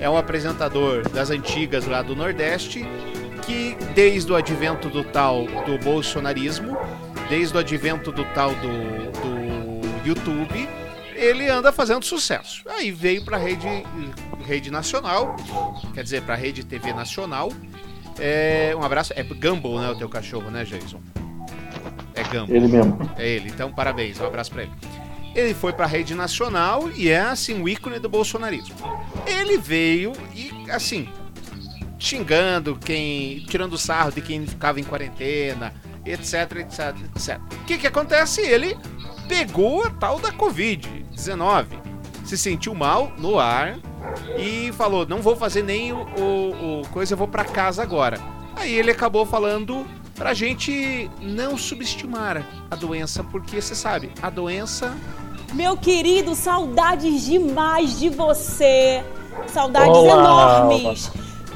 é um apresentador das antigas lá do Nordeste que desde o advento do tal do bolsonarismo, desde o advento do tal do, do YouTube, ele anda fazendo sucesso. Aí veio para a rede, rede nacional, quer dizer, para a rede TV nacional. É, um abraço. É Gumball, né? O teu cachorro, né, Jason? É Gumball. Ele mesmo. É ele. Então, parabéns. Um abraço para ele. Ele foi para a rede nacional e é, assim, o ícone do bolsonarismo. Ele veio e, assim, xingando quem. tirando sarro de quem ficava em quarentena, etc, etc, etc. O que que acontece? Ele pegou a tal da Covid-19. Se sentiu mal no ar e falou: Não vou fazer nem o, o, o coisa, eu vou para casa agora. Aí ele acabou falando pra gente não subestimar a doença, porque você sabe, a doença. Meu querido, saudades demais de você. Saudades Olá. enormes.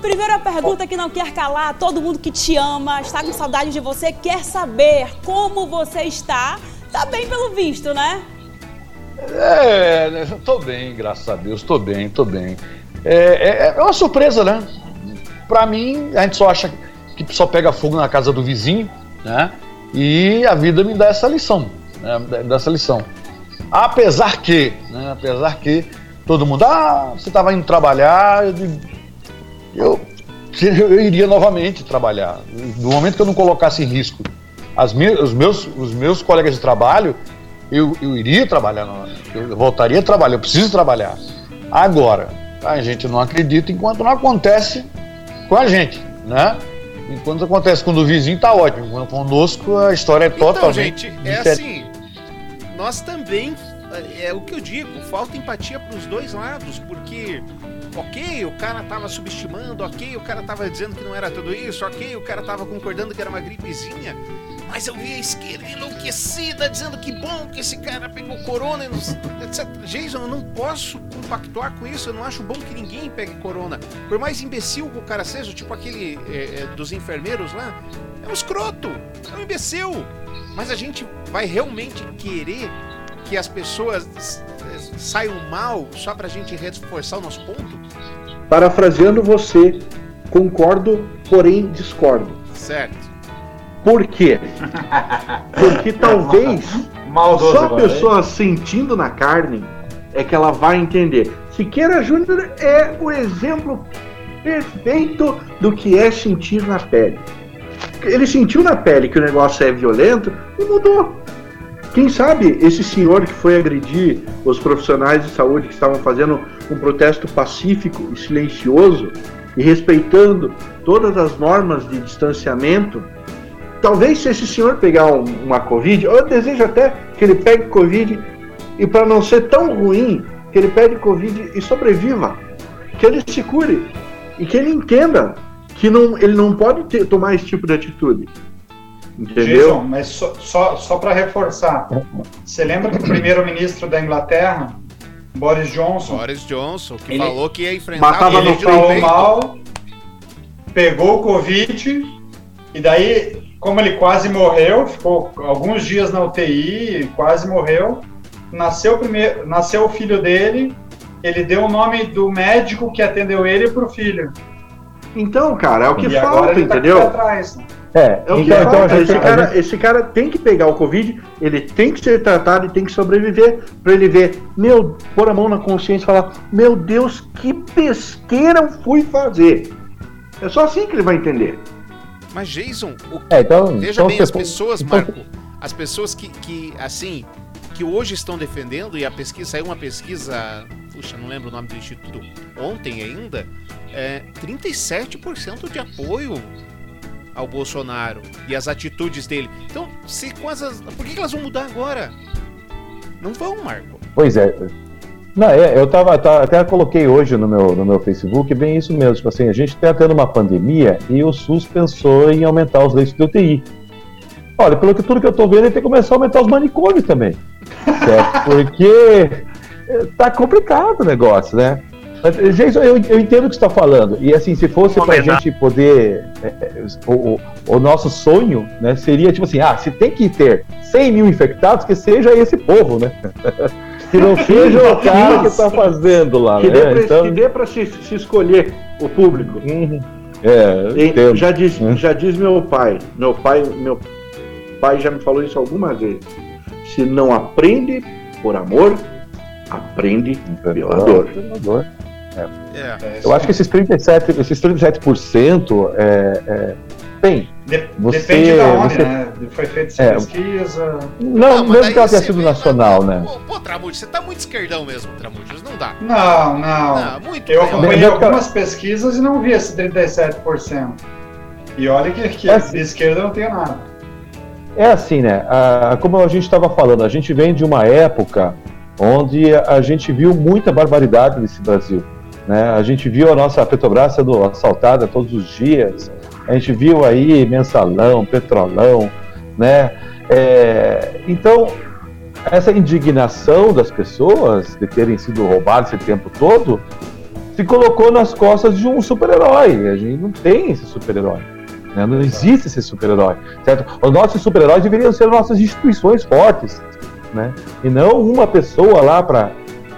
Primeira pergunta que não quer calar, todo mundo que te ama, está com saudade de você, quer saber como você está Tá bem pelo visto, né? É, tô bem, graças a Deus, tô bem, tô bem. É, é, é uma surpresa, né? Pra mim, a gente só acha que só pega fogo na casa do vizinho, né? E a vida me dá essa lição, né? Dá essa lição. Apesar que, né? Apesar que todo mundo, ah, você estava indo trabalhar, eu, eu, eu iria novamente trabalhar. No momento que eu não colocasse em risco as minhas, os, meus, os meus colegas de trabalho, eu, eu iria trabalhar, eu voltaria a trabalhar, eu preciso trabalhar. Agora, a gente não acredita enquanto não acontece com a gente, né? Enquanto acontece com o vizinho, tá ótimo. Quando conosco, a história é então, totalmente. Gente, é assim. Nós também. É o que eu digo, falta empatia para os dois lados, porque ok, o cara tava subestimando, ok, o cara tava dizendo que não era tudo isso, ok, o cara tava concordando que era uma gripezinha, mas eu vi a esquerda enlouquecida dizendo que bom que esse cara pegou corona, etc. Jason, eu não posso compactuar com isso, eu não acho bom que ninguém pegue corona. Por mais imbecil que o cara seja, tipo aquele é, é, dos enfermeiros lá, é um escroto, é um imbecil. Mas a gente vai realmente querer que as pessoas saiam mal só pra gente reforçar o nosso ponto? Parafraseando você, concordo, porém discordo. Certo. Por quê? Porque talvez só a pessoa sentindo na carne é que ela vai entender. Siqueira Júnior é o exemplo perfeito do que é sentir na pele. Ele sentiu na pele que o negócio é violento e mudou. Quem sabe esse senhor que foi agredir os profissionais de saúde que estavam fazendo um protesto pacífico e silencioso e respeitando todas as normas de distanciamento, talvez se esse senhor pegar um, uma Covid, eu desejo até que ele pegue Covid e para não ser tão ruim, que ele pegue Covid e sobreviva, que ele se cure e que ele entenda que não, ele não pode ter, tomar esse tipo de atitude. Entendeu? Jason, mas só, só, só para reforçar, você lembra que o primeiro-ministro da Inglaterra, Boris Johnson. Boris Johnson, que falou que ia enfrentar matava no pau mal, pegou o Covid E daí, como ele quase morreu, ficou alguns dias na UTI, quase morreu. Nasceu primeiro, nasceu o filho dele. Ele deu o nome do médico que atendeu ele pro filho. Então, cara, é o que e falta, tá entendeu? Atrás, né? É, é o então, que então, esse, cara, gente... esse cara tem que pegar o Covid, ele tem que ser tratado e tem que sobreviver para ele ver, meu, pôr a mão na consciência e falar, meu Deus, que pesqueira eu fui fazer. É só assim que ele vai entender. Mas Jason, o... é, então, veja então bem, as pessoas, então... Marco, as pessoas que, que, assim, que hoje estão defendendo, e a pesquisa, saiu uma pesquisa, puxa, não lembro o nome do instituto, ontem ainda, é 37% de apoio ao Bolsonaro e as atitudes dele. Então, se com essas, por que elas vão mudar agora? Não vão, Marco. Pois é. Não, é, eu tava, tava, até coloquei hoje no meu, no meu Facebook bem isso mesmo. Tipo assim, a gente está tendo uma pandemia e o SUS pensou em aumentar os leitos de UTI. Olha, pelo que tudo que eu estou vendo, ele tem que começar a aumentar os manicômios também. Certo? Porque tá complicado o negócio, né? Jason, eu, eu entendo o que você está falando. E assim, se fosse para a gente poder. É, é, o, o, nosso sonho né, seria tipo assim: ah, se tem que ter 100 mil infectados, que seja esse povo, né? que não seja o cara que está fazendo lá. Que né? dê para então... se, se, escolher o público. Uhum. É, já diz, uhum. já diz meu pai. Meu pai, meu pai já me falou isso algumas vezes. Se não aprende por amor, aprende pela dor. É. Eu acho que esses 37%, esses 37% é, é, tem. De, você, depende da onde, você, né? Foi feita essa é, pesquisa. Não, não mesmo que ela tenha sido nacional, né? Pô, pô você tá muito esquerdão mesmo, Tramujo. Não dá. Não, não. não muito Eu acompanhei algumas pesquisas e não vi esse 37%. E olha que, que é assim. de esquerda não tem nada. É assim, né? Ah, como a gente estava falando, a gente vem de uma época onde a gente viu muita barbaridade nesse Brasil. Né? A gente viu a nossa Petrobras sendo assaltada todos os dias, a gente viu aí mensalão, petrolão, né? É, então, essa indignação das pessoas de terem sido roubadas esse tempo todo se colocou nas costas de um super-herói. A gente não tem esse super-herói. Né? Não existe esse super-herói. Certo? Os nossos super-heróis deveriam ser nossas instituições fortes. Né? E não uma pessoa lá para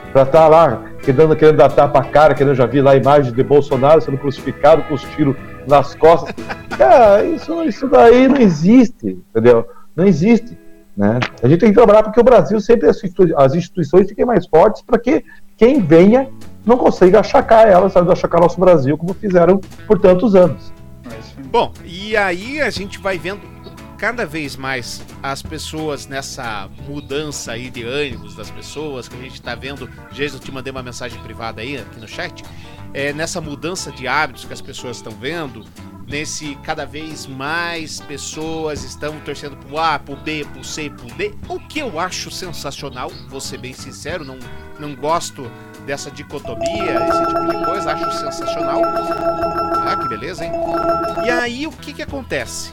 estar tá lá querendo, querendo dar tapa a cara, querendo já vi lá a imagem de Bolsonaro sendo crucificado com os tiros nas costas. Cara, isso, isso daí não existe, entendeu? Não existe. Né? A gente tem que trabalhar porque o Brasil sempre as instituições fiquem mais fortes para que quem venha não consiga achacar elas, sabe, achacar nosso Brasil como fizeram por tantos anos. Bom, e aí a gente vai vendo cada vez mais as pessoas nessa mudança aí de ânimos das pessoas que a gente está vendo. Jesus, te mandei uma mensagem privada aí aqui no chat. É, nessa mudança de hábitos que as pessoas estão vendo, nesse cada vez mais pessoas estão torcendo pro A, pro B, pro C, pro D, o que eu acho sensacional, vou ser bem sincero, não, não gosto dessa dicotomia, esse tipo de coisa, acho sensacional. Ah, que beleza, hein? E aí o que que acontece?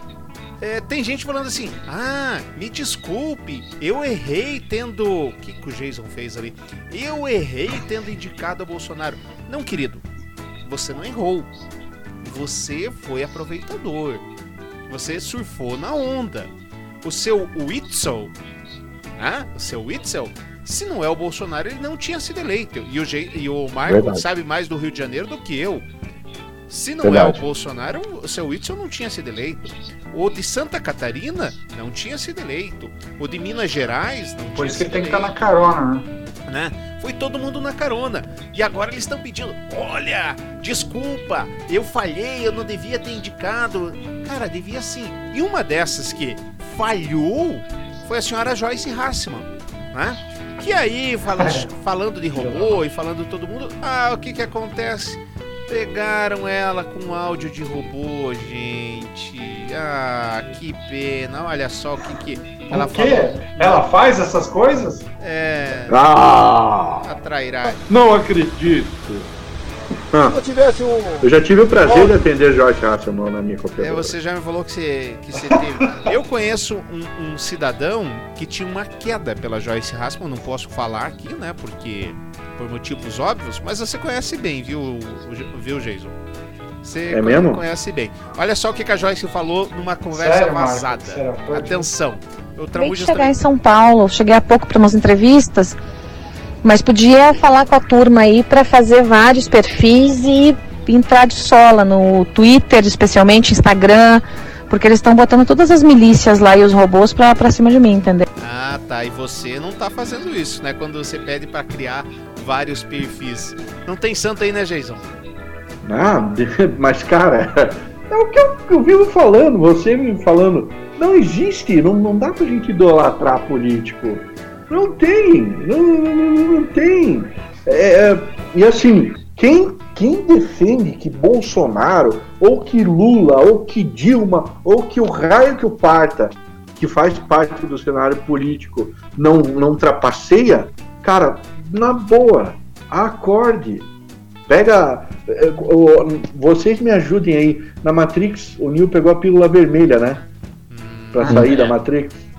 É, tem gente falando assim: ah, me desculpe, eu errei tendo. O que, que o Jason fez ali? Eu errei tendo indicado a Bolsonaro. Não, querido, você não errou. Você foi aproveitador. Você surfou na onda. O seu Witzel, ah, o seu Witzel, se não é o Bolsonaro, ele não tinha sido eleito. E o, e o Marco Verdade. sabe mais do Rio de Janeiro do que eu. Se não Verdade. é o Bolsonaro, o seu Whitson não tinha sido eleito. O de Santa Catarina não tinha sido eleito. O de Minas Gerais não Por tinha sido eleito. Por isso que tem que estar na carona, né? né? Foi todo mundo na carona. E agora eles estão pedindo: olha, desculpa, eu falhei, eu não devia ter indicado. Cara, devia sim. E uma dessas que falhou foi a senhora Joyce Hassman, né? Que aí, fala, falando de robô e falando de todo mundo, ah, o que que acontece? Pegaram ela com áudio de robô, gente. Ah, que pena. Olha só o que, que ela falou. Ela faz essas coisas? É. Ah! Atrairá. Não acredito. Ah. Eu, tivesse um... eu já tive o prazer de atender Jorge Hasselman na minha cooperativa. É, você já me falou que você, que você teve. Eu conheço um, um, cidadão que tinha uma queda pela Joyce Hasselman, não posso falar aqui, né? Porque por motivos óbvios, mas você conhece bem, viu, viu Jason? Você é mesmo? conhece bem. Olha só o que a Joyce falou numa conversa Sério, vazada. Sério, Atenção. Eu chegar também. em São Paulo, cheguei há pouco para umas entrevistas, mas podia falar com a turma aí para fazer vários perfis e entrar de sola no Twitter, especialmente Instagram, porque eles estão botando todas as milícias lá e os robôs pra, pra cima de mim, entendeu? Ah, tá. E você não tá fazendo isso, né? Quando você pede para criar vários perfis. Não tem santo aí, né, Jason? Ah, mas cara, é o que eu, eu vivo falando, você me falando. Não existe, não, não dá pra gente idolatrar político. Não tem, não, não, não tem. É, é e assim, quem, quem defende que Bolsonaro, ou que Lula, ou que Dilma, ou que o raio que o parta, que faz parte do cenário político, não, não trapaceia, cara, na boa, acorde. Pega. Eh, vocês me ajudem aí. Na Matrix, o Neo pegou a pílula vermelha, né? Pra sair da Matrix.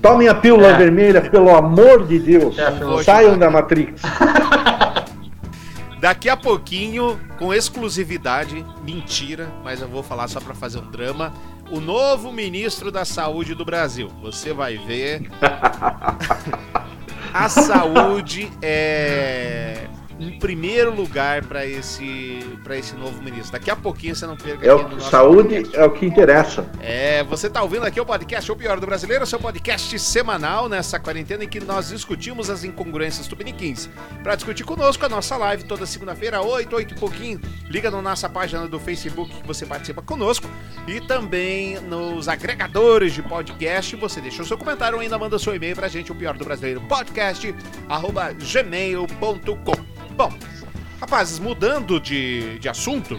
Tomem a pílula é. vermelha, pelo amor de Deus. É, Saiam da Matrix. Daqui a pouquinho, com exclusividade, mentira, mas eu vou falar só para fazer um drama. O novo ministro da Saúde do Brasil. Você vai ver. a saúde é em primeiro lugar para esse para esse novo ministro. Daqui a pouquinho você não perca é o, Saúde podcast. é o que interessa. É, você tá ouvindo aqui o podcast O Pior do Brasileiro, seu podcast semanal nessa quarentena em que nós discutimos as incongruências tupiniquins. Para discutir conosco a nossa live toda segunda-feira, 8, 8 e pouquinho. Liga na nossa página do Facebook que você participa conosco e também nos agregadores de podcast. Você deixa o seu comentário ou ainda manda seu e-mail pra gente, o pior do brasileiro podcast, arroba gmail.com. Bom, rapazes, mudando de, de assunto,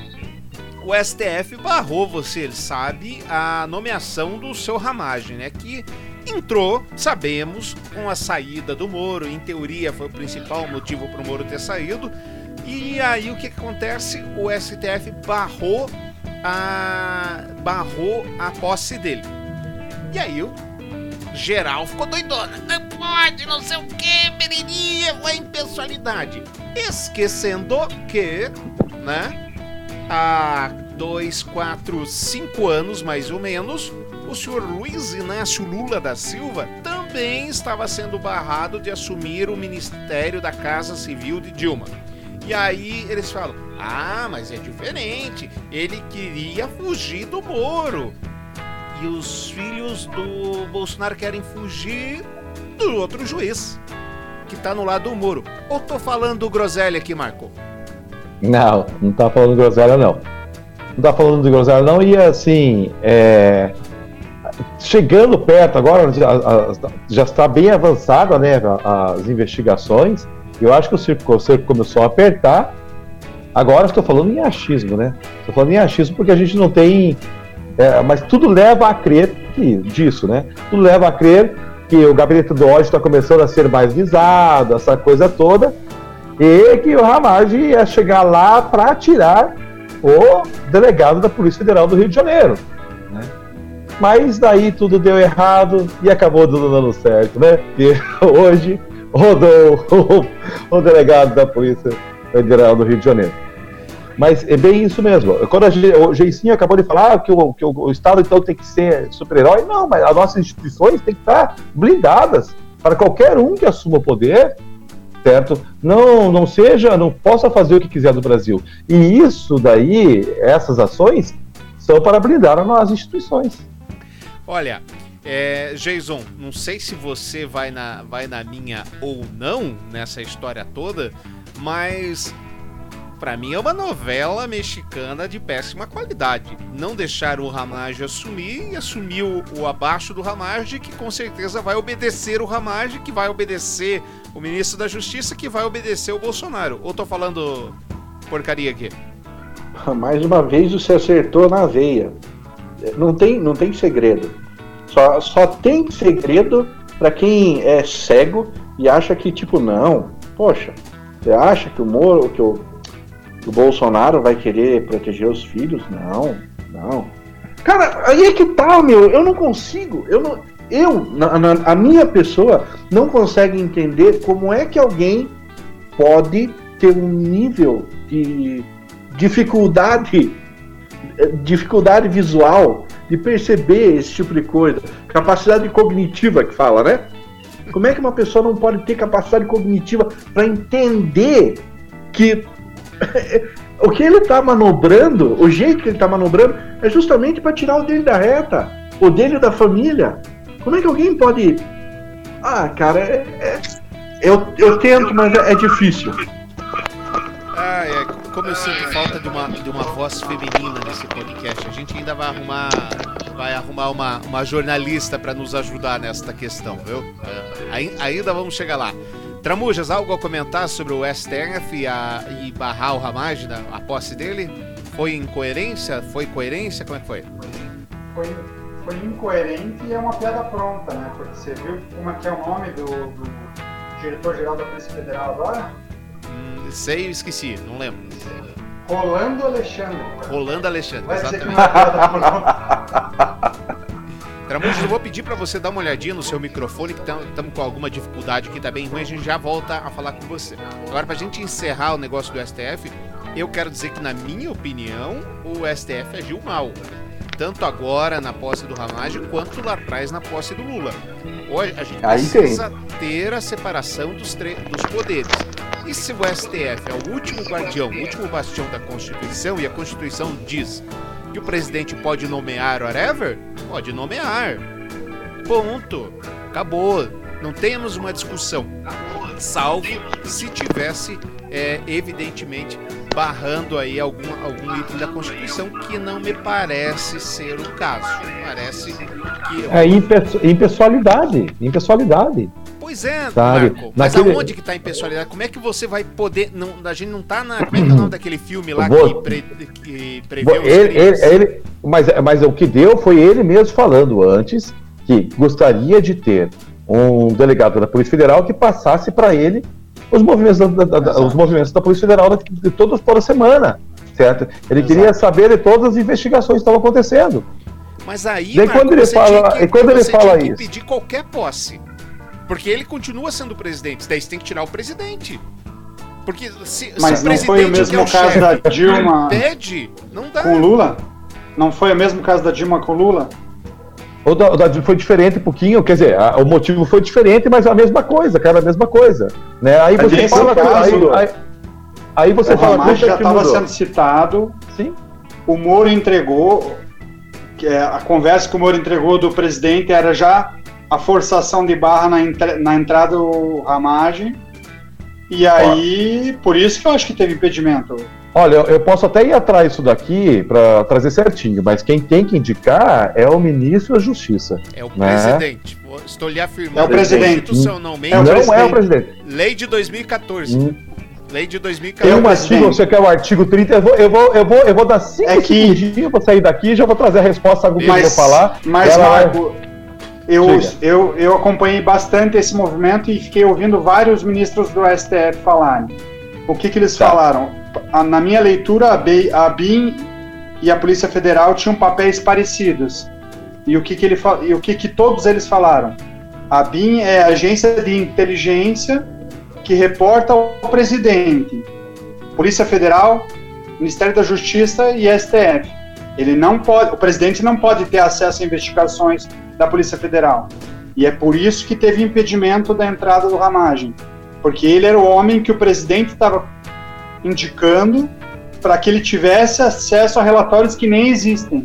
o STF barrou, você sabe, a nomeação do seu Ramagem, né? Que entrou, sabemos, com a saída do Moro. Em teoria, foi o principal motivo para o Moro ter saído. E aí o que, acontece? O STF barrou a barrou a posse dele. E aí geral ficou doidona. Não pode, não sei o que, periria, a impessoalidade. Esquecendo que, né, há dois, quatro, cinco anos mais ou menos, o senhor Luiz Inácio Lula da Silva também estava sendo barrado de assumir o Ministério da Casa Civil de Dilma. E aí eles falam: ah, mas é diferente, ele queria fugir do Moro e os filhos do Bolsonaro querem fugir do outro juiz, que tá no lado do muro. Ou tô falando groselha aqui, Marco? Não, não tá falando groselha, não. Não tá falando de groselha, não. E assim, é... chegando perto agora, já está bem avançada né, as investigações. Eu acho que o circo, o circo começou a apertar. Agora estou falando em achismo, né? Estou falando em achismo porque a gente não tem é, mas tudo leva a crer que, disso, né? Tudo leva a crer que o gabinete do ódio está começando a ser mais visado, essa coisa toda, e que o Ramage ia chegar lá para tirar o delegado da Polícia Federal do Rio de Janeiro. Né? Mas daí tudo deu errado e acabou tudo dando certo, né? E hoje rodou o, o delegado da Polícia Federal do Rio de Janeiro. Mas é bem isso mesmo. Quando o Geicinho acabou de falar que o, que o Estado então tem que ser super-herói, não, mas as nossas instituições têm que estar blindadas para qualquer um que assuma o poder, certo? Não, não seja, não possa fazer o que quiser do Brasil. E isso daí, essas ações, são para blindar as instituições. Olha, é, Jason, não sei se você vai na, vai na minha ou não nessa história toda, mas para mim é uma novela mexicana de péssima qualidade. Não deixar o Ramage assumir e assumir o, o abaixo do Ramage, que com certeza vai obedecer o Ramage, que vai obedecer o ministro da Justiça, que vai obedecer o Bolsonaro. Ou tô falando porcaria aqui? Mais uma vez você acertou na veia. Não tem, não tem segredo. Só, só tem segredo para quem é cego e acha que, tipo, não, poxa, você acha que o Moro, que o o Bolsonaro vai querer proteger os filhos? Não, não. Cara, aí é que tá, meu. Eu não consigo. Eu não. Eu, na, na, a minha pessoa, não consegue entender como é que alguém pode ter um nível de dificuldade dificuldade visual de perceber esse tipo de coisa, capacidade cognitiva que fala, né? Como é que uma pessoa não pode ter capacidade cognitiva para entender que o que ele está manobrando, o jeito que ele está manobrando, é justamente para tirar o dele da reta, o dele da família. Como é que alguém pode. Ah, cara, é, é... Eu, eu tento, mas é, é difícil. Ah, é, como eu sinto falta de uma, de uma voz feminina nesse podcast. A gente ainda vai arrumar, vai arrumar uma, uma jornalista para nos ajudar nesta questão, viu? É, ainda vamos chegar lá. Tramujas, algo a comentar sobre o STF e, a, e barrar o Ramage, a posse dele? Foi incoerência? Foi coerência? Como é que foi? Foi, foi incoerente e é uma piada pronta, né? Porque você viu como é que é o nome do, do diretor-geral da Polícia Federal agora? Hum, sei, esqueci, não lembro. Rolando Alexandre. Rolando Alexandre, Vai exatamente. Tramujas, eu vou pedir para você dar uma olhadinha no seu microfone, que estamos com alguma dificuldade aqui, tá bem ruim, a gente já volta a falar com você. Agora, pra gente encerrar o negócio do STF, eu quero dizer que, na minha opinião, o STF agiu mal. Tanto agora na posse do Ramage, quanto lá atrás na posse do Lula. Hoje, a gente Aí precisa tem. ter a separação dos, dos poderes. E se o STF é o último guardião, o último bastião da Constituição, e a Constituição diz que o presidente pode nomear whatever, pode nomear. Ponto. Acabou. Não temos uma discussão. Salvo se tivesse, é, evidentemente, barrando aí algum, algum item da Constituição, que não me parece ser o caso. Parece que. É impessoalidade. Impessoalidade. Pois é, Sabe? Marco. Mas Naquele- aonde que tá a impessoalidade? Como é que você vai poder. Não, a gente não tá na. Como é que é o nome daquele filme lá Vou- que, pre, que prevê os Ele, ele, ele- mas, mas o que deu foi ele mesmo falando antes que gostaria de ter um delegado da Polícia Federal que passasse para ele os movimentos da, da- da- os movimentos da Polícia Federal de, de toda, semana, certo? Ele queria saber de todas as investigações que estavam acontecendo. Mas aí, Daí Marco, quando ele fala- tinha que, e quando ele fala isso? pedir qualquer posse. Porque ele continua sendo presidente. Daí você tem que tirar o presidente. Porque se, Mas se o não foi o que é mesmo o caso chefe da Dilma pede, não dá. com o Lula? Não foi o mesmo caso da Dilma com o Lula? O da, o da- foi diferente um pouquinho, quer dizer, a- o motivo foi diferente, mas a mesma coisa, cara, a mesma coisa. Né? Aí você nesse fala. caso, aí, aí, aí você o fala Ramage "Puta já estava mudou." sendo citado, Sim. o Moro entregou, que é, a conversa que o Moro entregou do presidente era já a forçação de barra na, entra- na entrada do Ramage. E aí, por isso que eu acho que teve impedimento. Olha, eu- eu posso até ir atrás disso daqui para trazer certinho, mas quem tem que indicar é o ministro da Justiça. É o Né? presidente. Estou lhe afirmando. É o presidente. Constitucionalmente, É o não presidente. é o presidente. lei de 2014. Hum. Lei de Tem 2014. um presidente. artigo, você quer o artigo 30, eu vou, eu vou, eu vou, eu vou dar cinco É que- segundinhos para sair daqui e já vou trazer a resposta do que eu vou Mas, falar. mas Ela vai- Marco, eu, eu, eu acompanhei bastante esse movimento e fiquei ouvindo vários ministros do STF falarem. O que, que eles Tá. falaram? Na minha leitura, a, B- a BIM e a Polícia Federal tinham papéis parecidos. E o que, que, ele, e o que, que todos eles falaram? A BIM é a agência de inteligência que reporta ao presidente. Polícia Federal, Ministério da Justiça e STF. Ele não pode, o presidente não pode ter acesso a investigações da Polícia Federal. E é por isso que teve impedimento da entrada do Ramagem, porque ele era o homem que o presidente estava indicando para que ele tivesse acesso a relatórios que nem existem.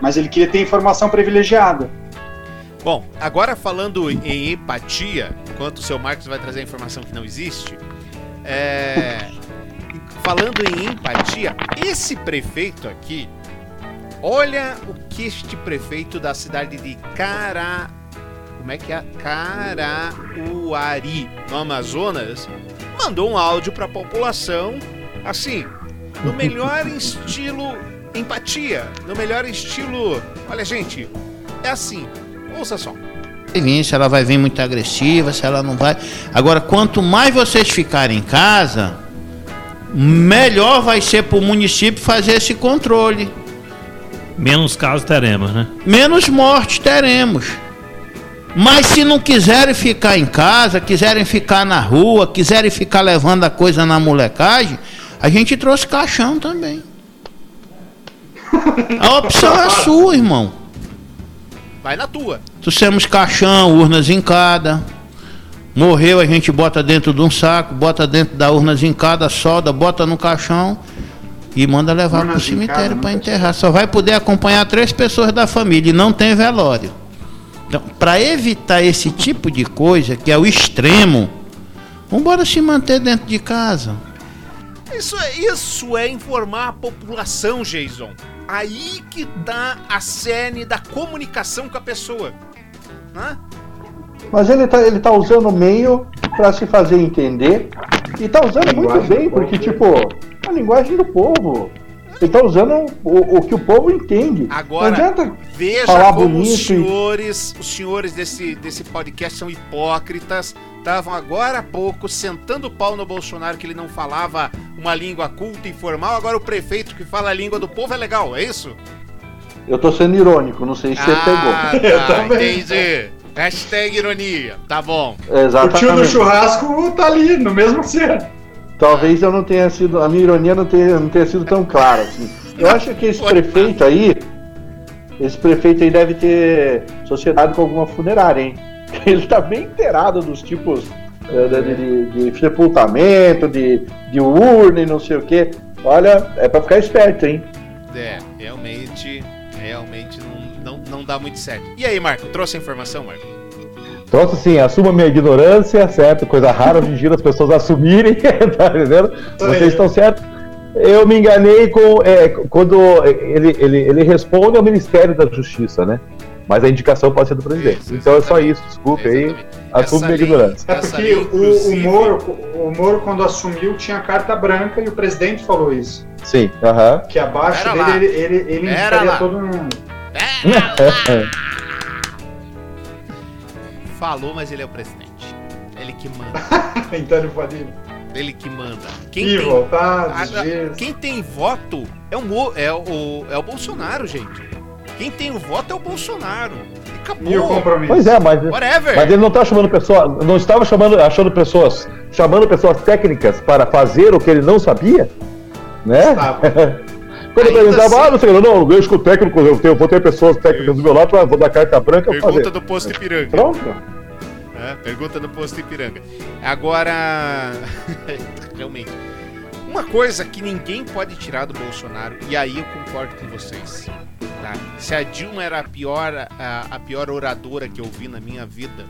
Mas ele queria ter informação privilegiada. Bom, agora falando em empatia, enquanto o seu Marcos vai trazer a informação que não existe, é, falando em empatia, esse prefeito aqui, olha o que este prefeito da cidade de Cara. Como é que é? Carauari, no Amazonas, mandou um áudio para a população, assim, no melhor estilo empatia, no melhor estilo. Olha, gente, é assim. Ouça só. vir, se ela vai vir muito agressiva, se ela não vai. Agora, quanto mais vocês ficarem em casa, melhor vai ser para o município fazer esse controle. Menos casos teremos, né? Menos mortes teremos. Mas se não quiserem ficar em casa, quiserem ficar na rua, quiserem ficar levando a coisa na molecagem, a gente trouxe caixão também. A opção é sua, irmão. Vai na tua. Trouxemos caixão, urna zincada. Morreu, a gente bota dentro de um saco, bota dentro da urna zincada, solda, bota no caixão e manda levar pro zincada, cemitério para enterrar. Só vai poder acompanhar três pessoas da família e não tem velório. Então, para evitar esse tipo de coisa, que é o extremo, vamos se manter dentro de casa. Isso é, isso é informar a população, Jason. Aí que tá a cerne da comunicação com a pessoa. Né? Mas ele tá, ele tá usando o meio para se fazer entender. E tá usando muito bem, porque, tipo, a linguagem do povo. Ele tá usando o, o que o povo entende. Agora, Não adianta Veja falar como bonito os e- senhores, os senhores desse, desse podcast são hipócritas. Estavam agora há pouco sentando o pau no Bolsonaro que ele não falava uma língua culta e formal. Agora o prefeito que fala a língua do povo é legal, é isso? Eu tô sendo irônico, não sei se você Ah, pegou. tá, entendi. Hashtag ironia, tá bom. O tio do Exatamente. churrasco tá ali, no mesmo ser. Talvez eu não tenha sido. A minha ironia não tenha, não tenha sido tão clara. Assim. Eu acho que esse prefeito aí. Esse prefeito aí deve ter sociedade com alguma funerária, hein? Ele tá bem inteirado dos tipos eh, de, de- de sepultamento, de, de urna e não sei o quê. Olha, é pra ficar esperto, hein? É, realmente, realmente não, não, não dá muito certo. E aí, Marco, trouxe a informação, Marco? Trouxe assim, assuma minha ignorância, certo? Coisa rara hoje em dia as pessoas assumirem, tá entendendo? Vocês estão certos. Eu me enganei com é, quando ele, ele, ele responde ao Ministério da Justiça, né? Mas a indicação pode ser do presidente. Isso, então é só isso, desculpe aí. Assume minha ignorância. É porque o, o, Moro, o Moro, quando assumiu, tinha carta branca e o presidente falou isso. Sim, aham. Que abaixo Pera dele lá. ele, ele, ele Pera indicaria lá. todo mundo. Falou, mas ele é o presidente. Ele que manda. então ele pode Ele que manda. Quem ir, tem, voltar, Ah, dias. quem tem voto é o, Mo- é, o, é o Bolsonaro, gente. Quem tem o voto é o Bolsonaro. E acabou. E o compromisso. Pois é, mas, Whatever. mas ele não está chamando pessoas, não estava chamando, achando pessoas, chamando pessoas técnicas para fazer o que ele não sabia, né? Tá. Quando eu perguntava, assim- ah, não sei, não, eu deixo com o técnico, eu tenho, vou ter pessoas técnicas do meu lado, vou dar carta branca, Pergunta fazer. do posto Ipiranga. Pronto. É, pergunta do posto Ipiranga. Agora, realmente, uma coisa que ninguém pode tirar do Bolsonaro, e aí eu concordo com vocês. tá? Se a Dilma era a pior, a, a pior oradora que eu vi na minha vida,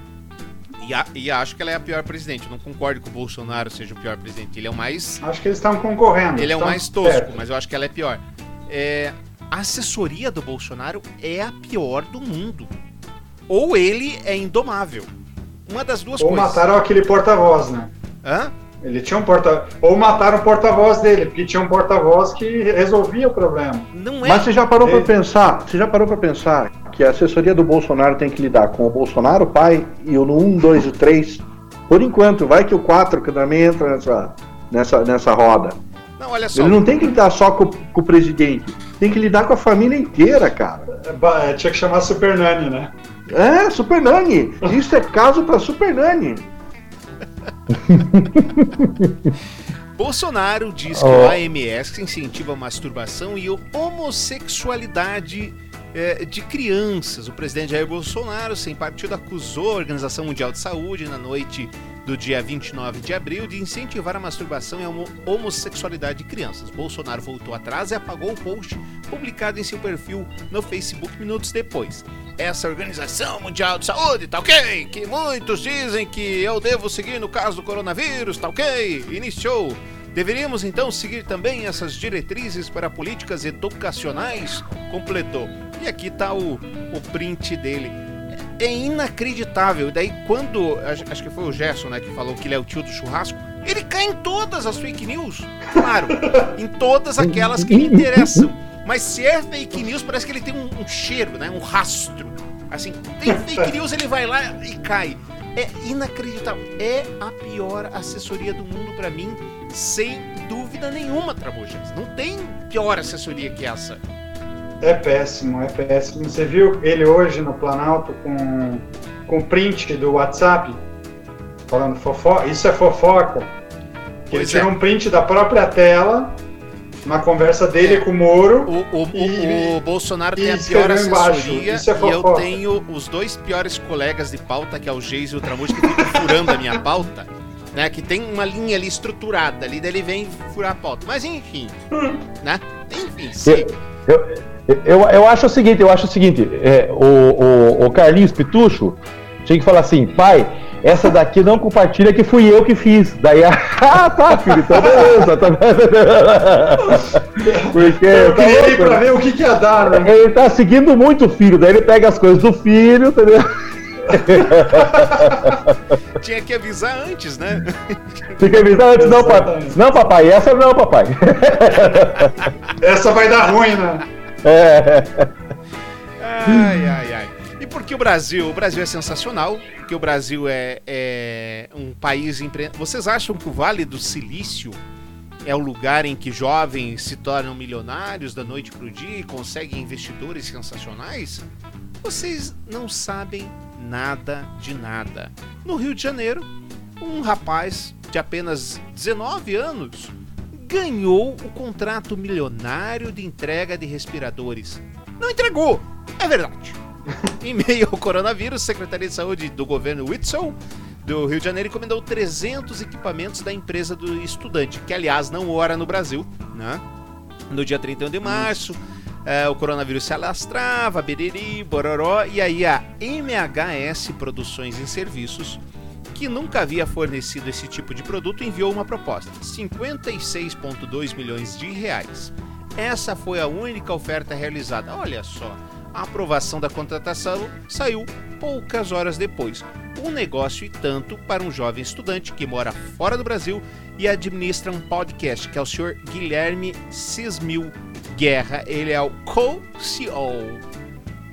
e, a- e acho que ela é a pior presidente. Eu não concordo que o Bolsonaro seja o pior presidente. Ele é o mais Acho que eles estão concorrendo. ele é o mais tosco, perto. mas eu acho que ela é pior. É, a assessoria do Bolsonaro é a pior do mundo. Ou ele é indomável. Uma das duas Ou coisas. mataram aquele porta-voz, né? Hã? Ele tinha um porta Ou mataram o porta-voz dele, porque tinha um porta-voz que resolvia o problema. Não é. Mas você já parou pra pensar? Você já parou para pensar que a assessoria do Bolsonaro tem que lidar com o Bolsonaro, o pai, e o 1, 2 e 3? Por enquanto, vai que o 4 que também entra nessa, nessa, nessa roda. Não, olha só. Ele não tem que lidar só com, com o presidente, tem que lidar com a família inteira, cara. É, é, Tinha que chamar Super Nani, né? É, Super Nani. Isso é caso pra Super Nani. Bolsonaro diz que Oh. o AMS incentiva a masturbação e a homossexualidade eh, de crianças. O presidente Jair Bolsonaro, sem partido, acusou a Organização Mundial de Saúde na noite do dia 29 de abril de incentivar a masturbação e a homo- homossexualidade de crianças. Bolsonaro voltou atrás e apagou o post publicado em seu perfil no Facebook minutos depois. Essa Organização Mundial de Saúde, tá ok? Que muitos dizem que eu devo seguir no caso do coronavírus, tá ok? Iniciou. Deveríamos então seguir também essas diretrizes para políticas educacionais? Completou. E aqui tá o, o print dele. É inacreditável. E daí, quando. Acho que foi o Gerson né, que falou que ele é o tio do churrasco. Ele cai em todas as fake news. Claro, em todas aquelas que lhe interessam. Mas se é fake news, parece que ele tem um, um cheiro, né? Um rastro. Assim, tem fake news, ele vai lá e cai. É inacreditável. É a pior assessoria do mundo pra mim, sem dúvida nenhuma, Trabujas. Não tem pior assessoria que essa. É péssimo, é péssimo. Você viu ele hoje no Planalto com, com print do WhatsApp? Falando fofoca. Isso é fofoca. Ele Pois tirou é. um print da própria tela, uma conversa dele com o Moro. O, o, e, o Bolsonaro tem a pior assessoria é e eu tenho os dois piores colegas de pauta, que é o Geis e o Tramujo, que ficam furando a minha pauta. Né, que tem uma linha ali estruturada, ali daí ele vem furar a pauta. Mas enfim, hum. né? Enfim, sim. Eu, eu, eu, eu, acho o seguinte, eu acho o seguinte, é, o, o, o Carlinhos Pitucho tinha que falar assim, pai, essa daqui não compartilha que fui eu que fiz. Daí, ah, tá, filho, então beleza. Tá... Porque. Eu tá queria ir pra ver o que, que ia dar, né? Ele tá seguindo muito o filho, daí ele pega as coisas do filho, entendeu? Tinha que avisar antes, né? Tinha que avisar antes, não, papai. Não, papai, essa não, papai. essa vai dar ruim, né? É. Ai, ai, ai. Porque o Brasil, o Brasil é sensacional, porque o Brasil é, é um país empre... Vocês acham que o Vale do Silício é o lugar em que jovens se tornam milionários da noite para o dia e conseguem investidores sensacionais? Vocês não sabem nada de nada. No Rio de Janeiro, um rapaz de apenas 19 anos ganhou o contrato milionário de entrega de respiradores. Não entregou, é verdade. em meio ao coronavírus, a Secretaria de Saúde do governo Whitson do Rio de Janeiro encomendou 300 equipamentos da empresa do estudante, que aliás não ora no Brasil, né? No dia 31 de março, é, o coronavírus se alastrava, beriri, bororó, e aí a MHS Produções e Serviços, que nunca havia fornecido esse tipo de produto, enviou uma proposta: 56,2 milhões de reais. Essa foi a única oferta realizada. Olha só, a aprovação da contratação saiu poucas horas depois. Um negócio e tanto para um jovem estudante que mora fora do Brasil e administra um podcast, que é o senhor Guilherme Cismil Guerra. Ele é o co-CEO.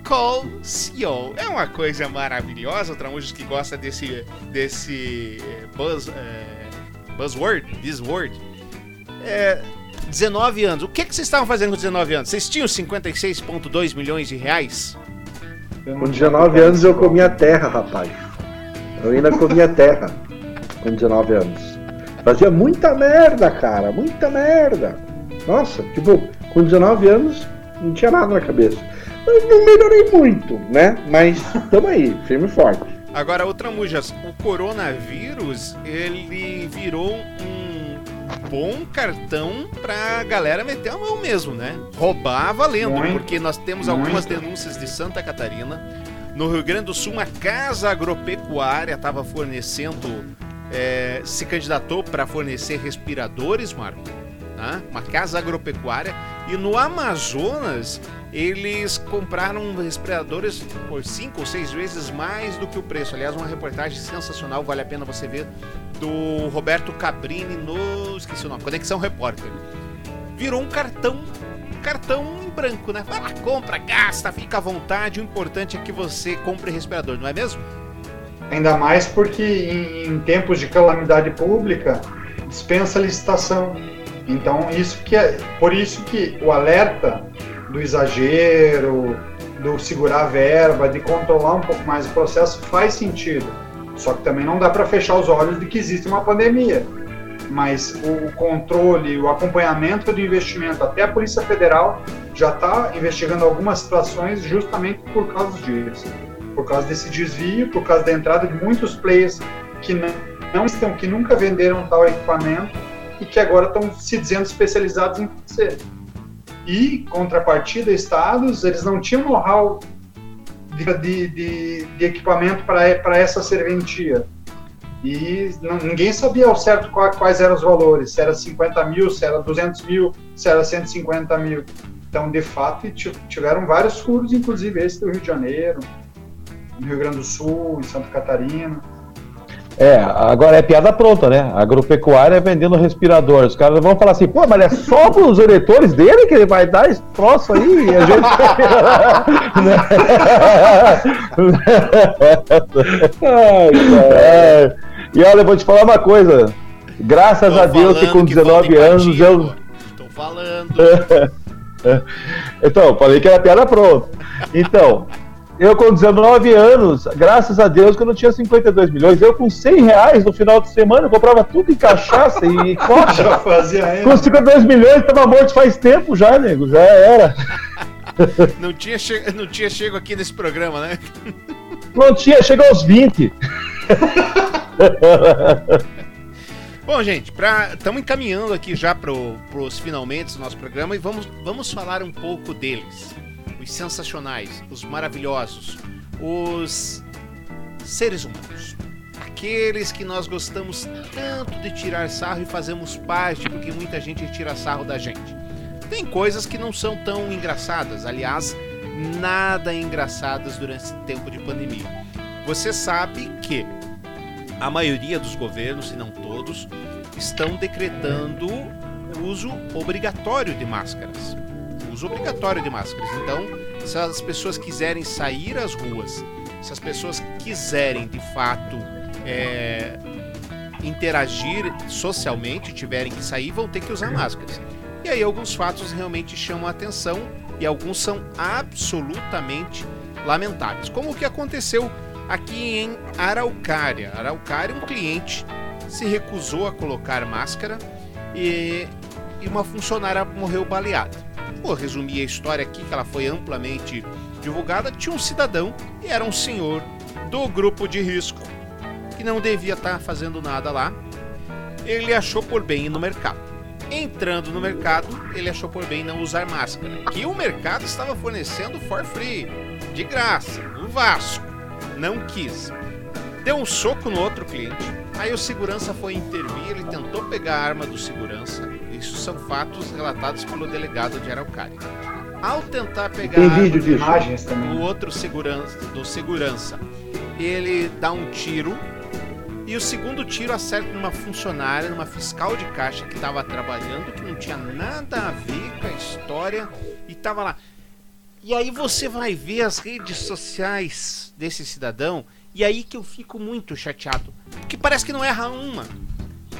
Co-CEO. É uma coisa maravilhosa, Tramujos que gosta desse, desse buzz, é, buzzword, this word. É, 19 anos. O que, que vocês estavam fazendo com 19 anos? Vocês tinham 56,2 milhões de reais? Com 19 anos eu comia terra, rapaz. Eu ainda comia terra com 19 anos. Fazia muita merda, cara, muita merda. Nossa, tipo, com 19 anos não tinha nada na cabeça. Eu não melhorei muito, né? Mas tamo aí, firme e forte. Agora, outra mujas, o coronavírus, ele virou um bom cartão pra galera meter a mão mesmo, né? Roubar valendo, Muito. porque nós temos algumas Muito. denúncias de Santa Catarina. No Rio Grande do Sul, uma casa agropecuária estava fornecendo, é, se candidatou para fornecer respiradores, Marco. Né? Uma casa agropecuária. E no Amazonas, eles compraram respiradores por cinco ou seis vezes mais do que o preço. Aliás, uma reportagem sensacional, vale a pena você ver, do Roberto Cabrini no. esqueci o nome, Conexão Repórter. Virou um cartão. Cartão em branco, né? Vai lá, compra, gasta, fica à vontade. O importante é que você compre respirador, não é mesmo? Ainda mais porque em, em tempos de calamidade pública dispensa licitação. Então isso que é por isso que o alerta do exagero, do segurar a verba, de controlar um pouco mais o processo, faz sentido. Só que também não dá para fechar os olhos de que existe uma pandemia. Mas o controle, o acompanhamento do investimento, até a Polícia Federal já está investigando algumas situações justamente por causa disso. Por causa desse desvio, por causa da entrada de muitos players que não, não estão, que nunca venderam tal equipamento e que agora estão se dizendo especializados em fazer. E, contrapartida, estados, eles não tinham know-how de, de, de, equipamento para essa serventia. E não, ninguém sabia ao certo quais, quais eram os valores, se era 50 mil, se era 200 mil, se era 150 mil. Então, de fato, tiveram vários furos, inclusive esse do Rio de Janeiro, no Rio Grande do Sul, em Santa Catarina. É, agora é piada pronta, né? Agropecuária vendendo respirador. Os caras vão falar assim, pô, mas é só para os eleitores dele que ele vai dar esse troço aí e a gente. Ai, é. E olha, eu vou te falar uma coisa. Graças Tô a Deus que com 19 que anos eu. Estou falando. então, falei que era piada pronta. Então, eu com 19 anos, graças a Deus que eu não tinha 52 milhões, eu com 100 reais no final de semana, eu comprava tudo em cachaça e coca. Já fazia Com 52 milhões, tava morto faz tempo já, nego, já era. Não tinha, che... não tinha chego aqui nesse programa, né? Não tinha, chega aos 20. Bom, gente, estamos encaminhando aqui já para os finalmente do nosso programa e vamos, vamos falar um pouco deles. Os sensacionais, os maravilhosos, os seres humanos. Aqueles que nós gostamos tanto de tirar sarro e fazemos parte porque muita gente tira sarro da gente. Tem coisas que não são tão engraçadas, aliás, nada engraçadas durante esse tempo de pandemia. Você sabe que a maioria dos governos, se não todos, estão decretando o uso obrigatório de máscaras. Uso obrigatório de máscaras. Então, se as pessoas quiserem sair às ruas, se as pessoas quiserem de fato é, interagir socialmente, tiverem que sair, vão ter que usar máscaras. E aí alguns fatos realmente chamam a atenção e alguns são absolutamente lamentáveis. Como o que aconteceu aqui em Araucária. Araucária, um cliente se recusou a colocar máscara e, e uma funcionária morreu baleada. Vou resumir a história aqui, que ela foi amplamente divulgada. Tinha um cidadão e era um senhor do grupo de risco que não devia estar fazendo nada lá. Ele achou por bem ir no mercado. Entrando no mercado, ele achou por bem não usar máscara, que o mercado estava fornecendo for free, de graça, no Vasco não quis. Deu um soco no outro cliente. Aí o segurança foi intervir, ele tentou pegar a arma do segurança. Isso são fatos relatados pelo delegado de Araucária. Ao tentar pegar Tem vídeo de imagens também. o outro segurança, do segurança, ele dá um tiro e o segundo tiro acerta numa funcionária, numa fiscal de caixa que estava trabalhando, que não tinha nada a ver com a história e estava lá. E aí você vai ver as redes sociais desse cidadão, e aí que eu fico muito chateado. Porque parece que não erra uma.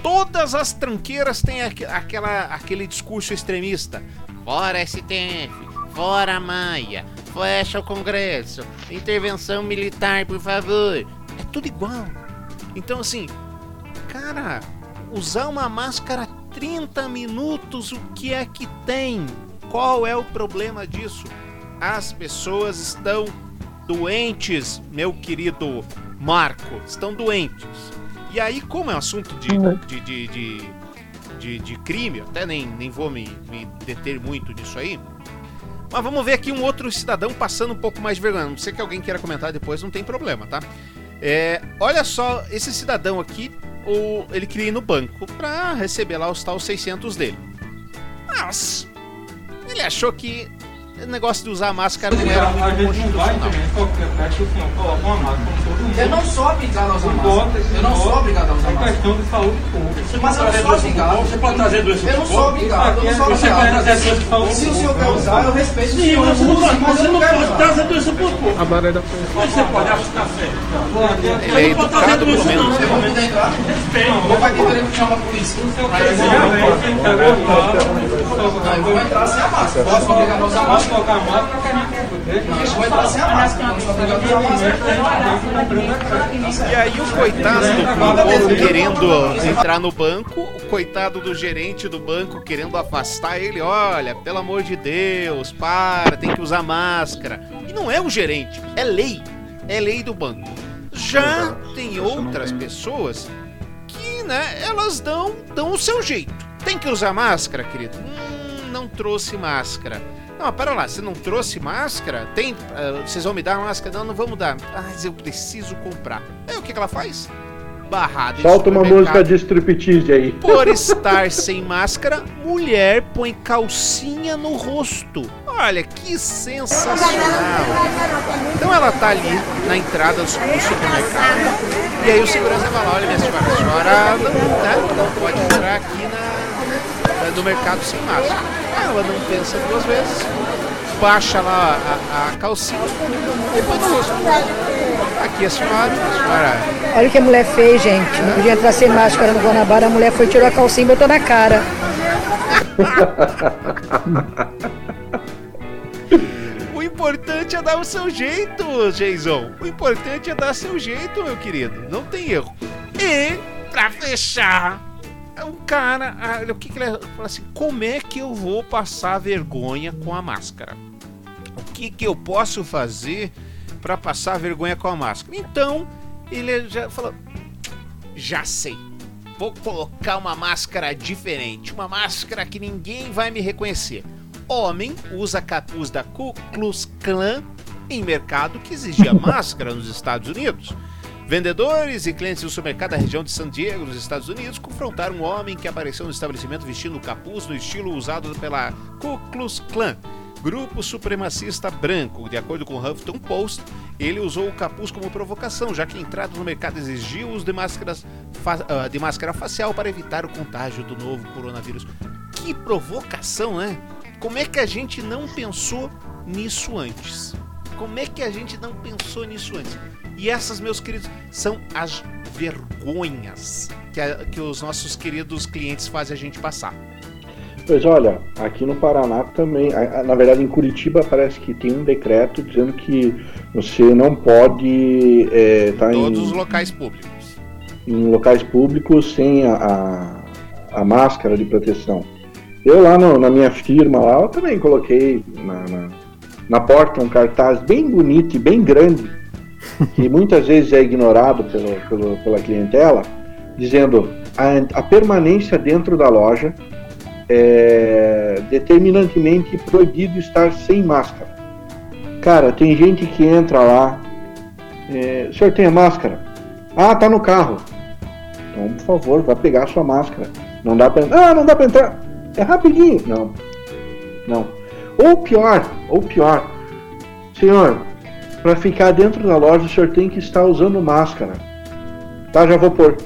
Todas as tranqueiras têm aquela, aquele discurso extremista. Fora STF, fora Maia, fecha o Congresso, intervenção militar, por favor. É tudo igual. Então, assim, cara, usar uma máscara 30 minutos, o que é que tem? Qual é o problema disso? as pessoas estão doentes, meu querido Marco, estão doentes. E aí, como é um assunto de, de, de, de, de, de crime, até nem, nem vou me, me deter muito disso aí. Mas vamos ver aqui um outro cidadão passando um pouco mais de vergonha. Não sei que alguém queira comentar depois, não tem problema, tá? É, olha só, esse cidadão aqui, o, ele queria ir no banco para receber lá os tal 600 dele. Mas ele achou que o negócio de usar máscara não era muito constitucional. Eu não sou obrigado a usar máscara. Eu não sou obrigado a usar máscara. É questão de saúde pública. Mas eu não sou obrigado. Você pode trazer doença Eu não sou obrigado. Eu não sou obrigado. Se o senhor quer usar, eu respeito o senhor. Mas você não pode trazer doença povo. A barra da Você pode, que está certo. Ele é educado, pelo menos. Eu vou poder entrar? Respeito. Ou vai querer que a polícia? Não, eu vou entrar sem a máscara. Posso obrigar a usar máscara? A a máscara. E aí o coitado do povo querendo entrar no banco, o coitado do gerente do banco querendo afastar ele, olha, pelo amor de Deus, para, tem que usar máscara. E não é o gerente, é lei. É lei do banco. Já tem outras pessoas que, né, elas dão, dão o seu jeito. Tem que usar máscara, querido? Hum, não trouxe máscara. Não, pera lá, você não trouxe máscara? Tem. Uh, vocês vão me dar máscara? Não, não vamos dar. Ah, mas eu preciso comprar. É o que, que ela faz? Barrada. Solta uma música de striptease aí. Por estar sem máscara, mulher põe calcinha no rosto. Olha que sensacional. Então ela tá ali na entrada do supermercado. E aí o segurança vai lá, olha minha senhora, a senhora não, né, não pode entrar aqui na, no mercado sem máscara. Ela não pensa duas vezes, baixa lá a, a calcinha e põe no rosto. Aqui a senhora, a senhora. Olha o que a mulher fez, gente. Não podia entrar sem máscara no Guanabara, a mulher foi, tirou a calcinha e botou na cara. o importante é dar o seu jeito, Jason. O importante é dar seu jeito, meu querido. Não tem erro. E, pra fechar, o cara, o que, que ele fala assim? Como é que eu vou passar vergonha com a máscara? O que, que eu posso fazer para passar vergonha com a máscara? Então, ele já falou: já sei. Vou colocar uma máscara diferente, uma máscara que ninguém vai me reconhecer. Homem usa capuz da Ku Klux Klan em mercado que exigia máscara nos Estados Unidos. Vendedores e clientes do supermercado da região de San Diego, nos Estados Unidos, confrontaram um homem que apareceu no estabelecimento vestindo capuz no estilo usado pela Ku Klux Klan, grupo supremacista branco. De acordo com o Huffington Post, ele usou o capuz como provocação, já que a entrada no mercado exigiu uso de, máscaras uh, de máscara facial para evitar o contágio do novo coronavírus. Que provocação, né? Como é que a gente não pensou nisso antes? Como é que a gente não pensou nisso antes? E essas, meus queridos, são as vergonhas que, a, que os nossos queridos clientes fazem a gente passar. Pois olha, aqui no Paraná também, na verdade em Curitiba parece que tem um decreto dizendo que você não pode é, tá todos em, os locais públicos. Em locais públicos sem a, a, a máscara de proteção. Eu lá no, na minha firma lá, eu também coloquei na, na, na porta um cartaz bem bonito e bem grande que muitas vezes é ignorado pelo, pelo, pela clientela, dizendo a, a permanência dentro da loja é determinantemente proibido estar sem máscara. Cara, tem gente que entra lá, é, o senhor tem a máscara? Ah, tá no carro. Então, por favor, vá pegar a sua máscara. Não dá para Ah, não dá para entrar. É rapidinho. Não. Não. Ou pior, ou pior. Senhor, para ficar dentro da loja, o senhor tem que estar usando máscara. Tá, já vou pôr.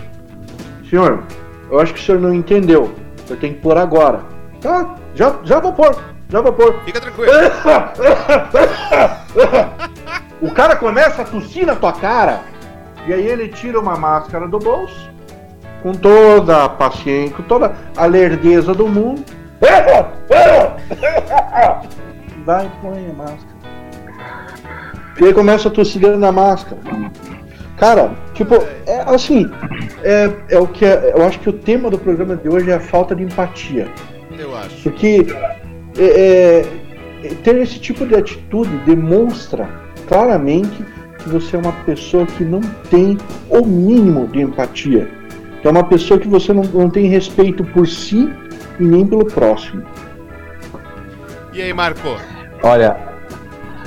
Senhor, eu acho que o senhor não entendeu. O senhor tem que pôr agora. Tá, já, já vou pôr. Já vou pôr. Fica tranquilo. o cara começa a tossir na tua cara. E aí ele tira uma máscara do bolso. Com toda a paciência, com toda a lerdeza do mundo. Vai põe a máscara. E aí começa a tossir dentro da máscara. Cara, tipo, é assim, é, é o que é, eu acho que o tema do programa de hoje é a falta de empatia. Eu acho. Porque é, é, ter esse tipo de atitude demonstra claramente que você é uma pessoa que não tem o mínimo de empatia. Que é uma pessoa que você não, não tem respeito por si e nem pelo próximo. E aí, Marco? Olha,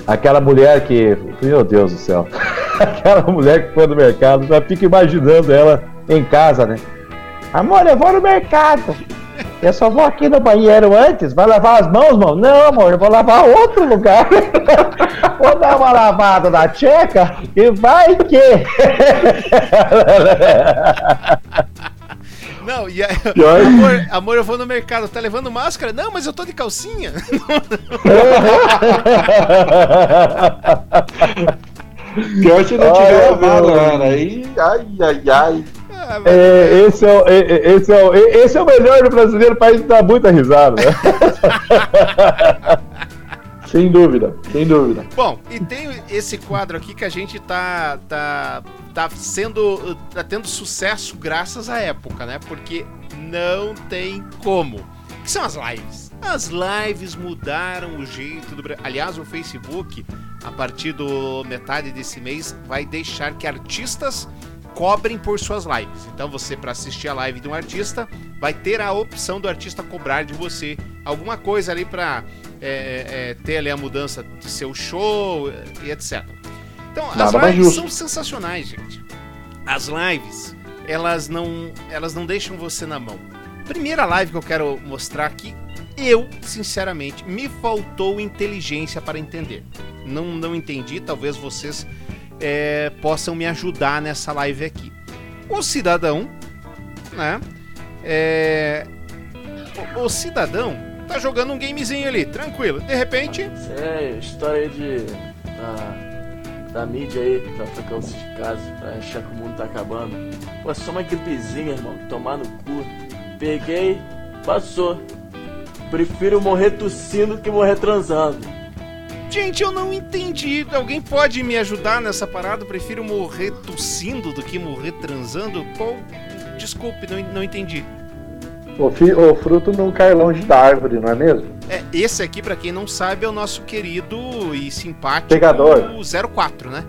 Aquela mulher que. Meu Deus do céu. Aquela mulher que foi no mercado, já fica imaginando ela em casa, né? Amor, eu vou no mercado. Eu só vou aqui no banheiro antes. Vai lavar as mãos, mano? Não, amor, eu vou lavar outro lugar. vou dar uma lavada na tcheca e vai que. Não, e aí, amor, amor, eu vou no mercado, tá levando máscara? Não, mas eu tô de calcinha. Pior se não tiver lavado, mano. Aí, ai, ai, ai. Ah, é, esse, é o, esse, é o, esse é o melhor do brasileiro para dar muita risada. Sem dúvida, sem dúvida. Bom, e tem esse quadro aqui que a gente tá, tá tá sendo. tá tendo sucesso graças à época, né? Porque não tem como. O que são as lives? As lives mudaram o jeito do Aliás, o Facebook, a partir do metade desse mês, vai deixar que artistas cobrem por suas lives. Então você, para assistir a live de um artista, vai ter a opção do artista cobrar de você alguma coisa ali para é, é, é, ter ali a mudança de seu show e etc. Então, Nada as lives são sensacionais, gente. As lives, elas não, elas não deixam você na mão. Primeira live que eu quero mostrar aqui, eu, sinceramente, me faltou inteligência para entender. Não, não entendi, talvez vocês é, possam me ajudar nessa live aqui. O cidadão, né? É, o, o cidadão tá jogando um gamezinho ali, tranquilo. De repente. É, história de. Ah da mídia aí pra trocar os de casa, pra achar que o mundo tá acabando. Pô, é só uma gripezinha, irmão, tomar no cu. Peguei, passou. Prefiro morrer tossindo que morrer transando. Gente, eu não entendi. Alguém pode me ajudar nessa parada? Eu prefiro morrer tossindo do que morrer transando? Qual... Desculpe, não, não entendi. O, fi, o, fruto não cai longe da árvore, não é mesmo? É, esse aqui, para quem não sabe, é o nosso querido e simpático pegador. 04, né?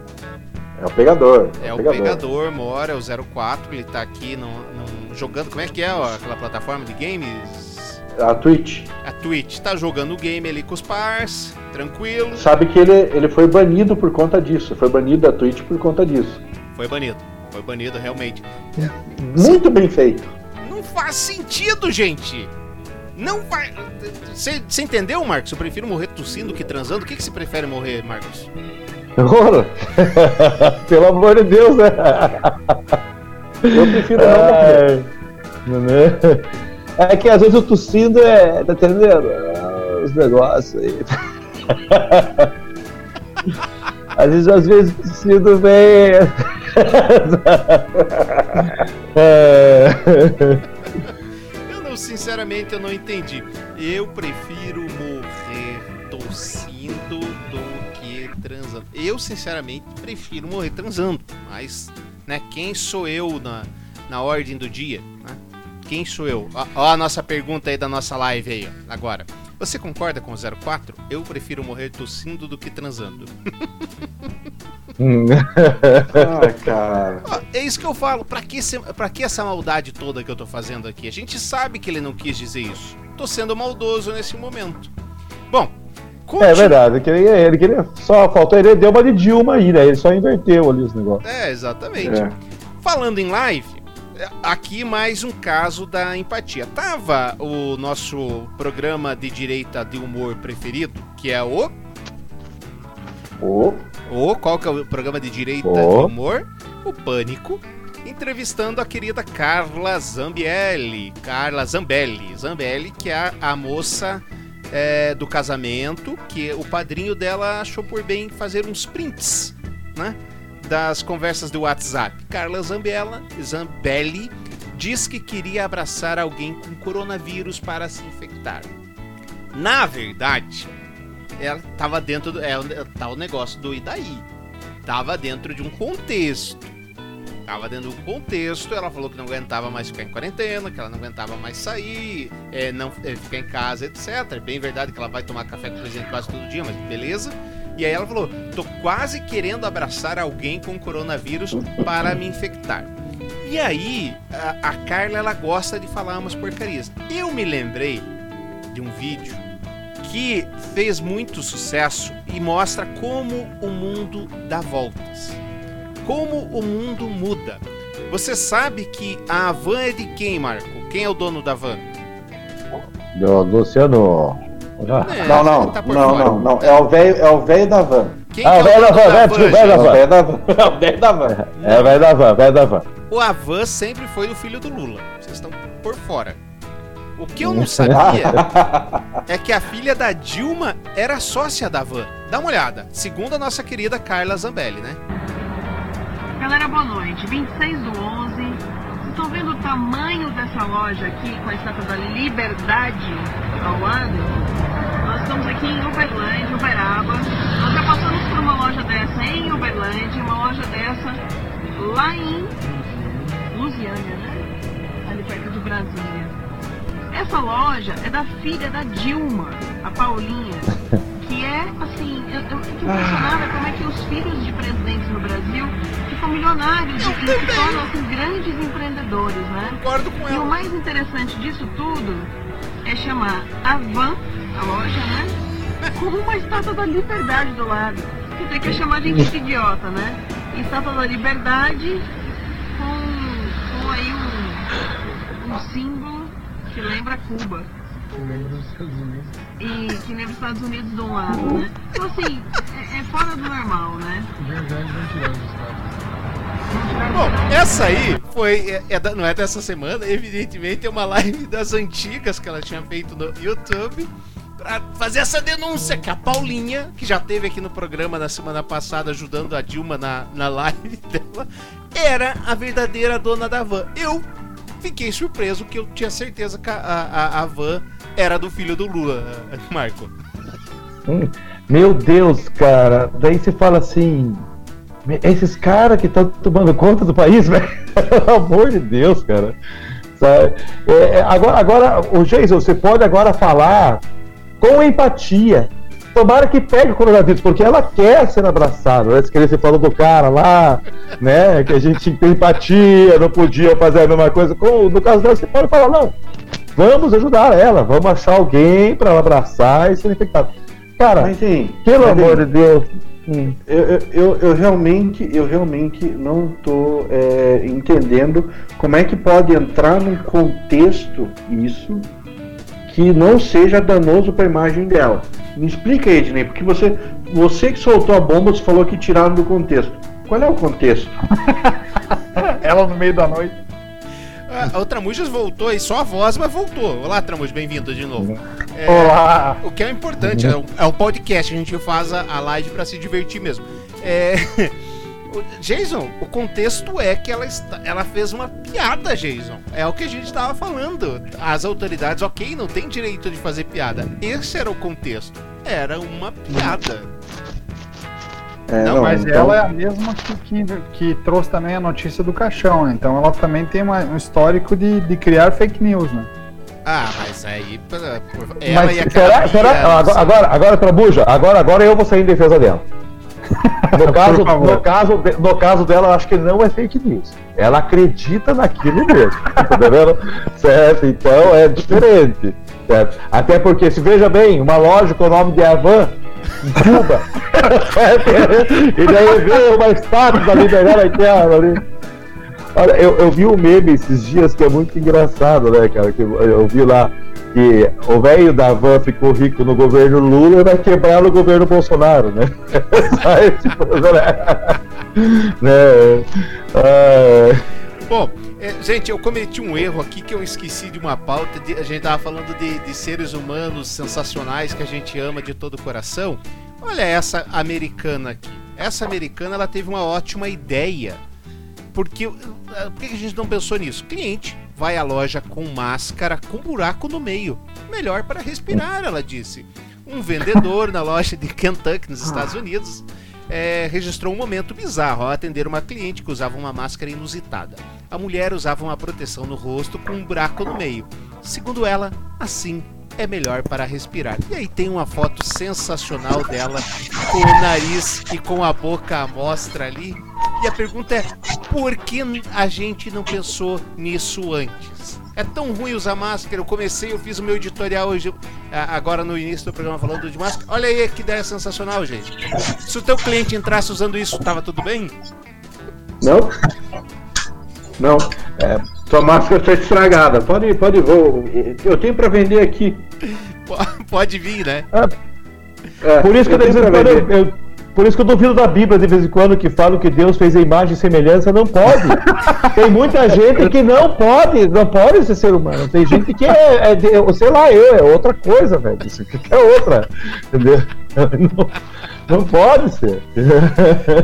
É o pegador. É, é o pegador. pegador, mora, é o 04, ele tá aqui no, no, jogando. Como é que é ó, aquela plataforma de games? A Twitch. A Twitch. Tá jogando o game ali com os pars, tranquilo. Sabe que ele, ele foi banido por conta disso. Foi banido da Twitch por conta disso. Foi banido. Foi banido, realmente. Muito bem feito. Não faz sentido, gente. Não vai. Você entendeu, Marcos? Eu prefiro morrer tossindo que transando. O que, que você prefere morrer, Marcos? Ora! Pelo amor de Deus, né? Eu prefiro não morrer. É que às vezes o tossindo é. Tá entendendo? Os negócios aí. Às vezes, às vezes o tossindo vem. é. Eu não, sinceramente, eu não entendi. Eu prefiro morrer tossindo do que transando. Eu, sinceramente, prefiro morrer transando. Mas, né, quem sou eu na, na ordem do dia? Né? Quem sou eu? Ó, ó, a nossa pergunta aí da nossa live aí, ó, agora. Você concorda com o 04? Eu prefiro morrer tossindo do que transando. ah, cara. É isso que eu falo. Pra que, pra que essa maldade toda que eu tô fazendo aqui? A gente sabe que ele não quis dizer isso. Tô sendo maldoso nesse momento. Bom, Continu... É verdade, ele queria, ele queria. Só faltou ele deu uma de Dilma aí, né? Ele só inverteu ali os negócios. É, exatamente. É. Falando em live, aqui mais um caso da empatia. Tava o nosso programa de direita de humor preferido, que é o. O. O. Qual que é o programa de direita o. de humor? O Pânico. Entrevistando a querida Carla Zambelli. Carla Zambelli. Zambelli, que é a, a moça é, do casamento, que o padrinho dela achou por bem fazer uns prints, né? Das conversas do WhatsApp. Carla Zambella, Zambelli diz que queria abraçar alguém com coronavírus para se infectar. Na verdade, ela estava dentro do é, tá o negócio do Idaí. Tava dentro de um contexto. Tava dentro de um contexto, ela falou que não aguentava mais ficar em quarentena, que ela não aguentava mais sair, é, não é, ficar em casa, etc. É bem verdade que ela vai tomar café com o presidente quase todo dia, mas beleza. E aí ela falou: tô quase querendo abraçar alguém com coronavírus para me infectar. E aí, a, a Carla ela gosta de falar umas porcarias. Eu me lembrei de um vídeo que fez muito sucesso e mostra como o mundo dá voltas. Como o mundo muda. Você sabe que a van é de quem, Marco? Quem é o dono da van? Do Luciano é, não, não, tá não, não, não, É o velho, é o velho da van. Quem ah, o velho da van, velho tio, velho da van. É o velho da van. É o velho da van, velho da van. O Avan sempre foi o filho do Lula. Vocês estão por fora. O que eu não sabia é que a filha da Dilma era sócia da van. Dá uma olhada. Segundo a nossa querida Carla Zambelli, né? Galera, boa noite. 26 do 11. Vocês estão vendo o tamanho dessa loja aqui com a estátua da Liberdade ao lado? Estamos aqui em Uberlândia, Uberaba. Nós já passamos por uma loja dessa em Uberlândia, uma loja dessa lá em Lusiânia, né? Ali perto de Brasília. Essa loja é da filha da Dilma, a Paulinha, que é, assim, eu, eu fico impressionada como é que os filhos de presidentes no Brasil ficam milionários e se tornam assim, grandes empreendedores, né? Concordo com ela. E o mais interessante disso tudo é chamar a Van a loja, né? Com uma estátua da liberdade do lado. Quer dizer, quer chamar a gente de idiota, né? Estátua da liberdade com, com aí um, um símbolo que lembra Cuba. Que lembra os Estados Unidos. E que lembra os Estados Unidos de um lado, né? Então assim, é, é fora do normal, né? Verdade, não os Bom, essa aí foi. É, é da, não é dessa semana, evidentemente é uma live das antigas que ela tinha feito no YouTube fazer essa denúncia que a Paulinha, que já teve aqui no programa na semana passada ajudando a Dilma na, na live dela, era a verdadeira dona da van. Eu fiquei surpreso que eu tinha certeza que a, a, a van era do filho do Lula, Marco. Meu Deus, cara. Daí você fala assim. Esses caras que estão tomando conta do país, velho. Pelo amor de Deus, cara. É, é, agora, agora, o Jason, você pode agora falar com empatia. Tomara que pegue o coronavírus, porque ela quer ser abraçada. Né? Que você falou do cara lá, né? Que a gente tem empatia, não podia fazer a mesma coisa. Com, no caso dela, você pode falar, não, vamos ajudar ela, vamos achar alguém para ela abraçar e ser infectado. Cara, mas, sim, pelo amor de Deus. Hum. Eu, eu, eu, realmente eu realmente não estou é, entendendo como é que pode entrar num contexto isso que não seja danoso para a imagem dela. Me explica aí, Ednei, porque você, você que soltou a bomba, você falou que tiraram do contexto. Qual é o contexto? Ela no meio da noite. Ah, o Tramujas voltou aí, só a voz, mas voltou. Olá, Tramujas, bem-vindo de novo. É, Olá! O que é importante, é um, é um podcast, a gente faz a, a live para se divertir mesmo. É, Jason, o contexto é que ela, está, ela fez uma piada, Jason. É o que a gente estava falando. As autoridades, ok, não tem direito de fazer piada. Esse era o contexto. Era uma piada. É, não, não, mas então... ela é a mesma que, que, que, trouxe também a notícia do caixão, né? então ela também tem uma, um histórico de, de criar fake news, né? Ah, mas aí. Ela mas será, será? Agora, agora, agora, Trabuja, agora, agora eu vou sair em defesa dela. No caso, no, caso, no caso dela, eu acho que não é fake news. Ela acredita naquilo mesmo. tá vendo? Certo? Então é diferente. Certo? Até porque, se veja bem, uma loja com o nome de Avan em Cuba. e daí vê uma estátua da liberdade eterna ali. Olha, eu, eu vi um meme esses dias que é muito engraçado, né, cara? Que eu, eu vi lá que o velho da van ficou rico no governo Lula vai quebrar no governo Bolsonaro, né? tipo, né? né? Ah... Bom, é, gente, eu cometi um erro aqui que eu esqueci de uma pauta. De, a gente tava falando de, de seres humanos sensacionais que a gente ama de todo o coração. Olha essa americana aqui. Essa americana ela teve uma ótima ideia. Porque por que a gente não pensou nisso? Cliente vai à loja com máscara com buraco no meio. Melhor para respirar, ela disse. Um vendedor na loja de Kentucky, nos Estados Unidos, é, registrou um momento bizarro ao atender uma cliente que usava uma máscara inusitada. A mulher usava uma proteção no rosto com um buraco no meio. Segundo ela, assim é melhor para respirar. E aí tem uma foto sensacional dela com o nariz e com a boca à mostra ali. E a pergunta é: por que a gente não pensou nisso antes? É tão ruim usar máscara. Eu comecei, eu fiz o meu editorial hoje, agora no início do programa falando de máscara. Olha aí que ideia sensacional, gente. Se o teu cliente entrasse usando isso, tava tudo bem? Não. Não. É, sua máscara está estragada. Pode, pode vou. Eu tenho para vender aqui. Pode vir, né? É, por isso que eu, eu, eu, por isso que eu duvido da Bíblia de vez em quando que fala que Deus fez a imagem e semelhança, não pode. Tem muita gente que não pode, não pode ser ser humano. Tem gente que é, é sei lá, eu, é outra coisa, velho. Isso é outra. Entendeu? Não, não pode ser.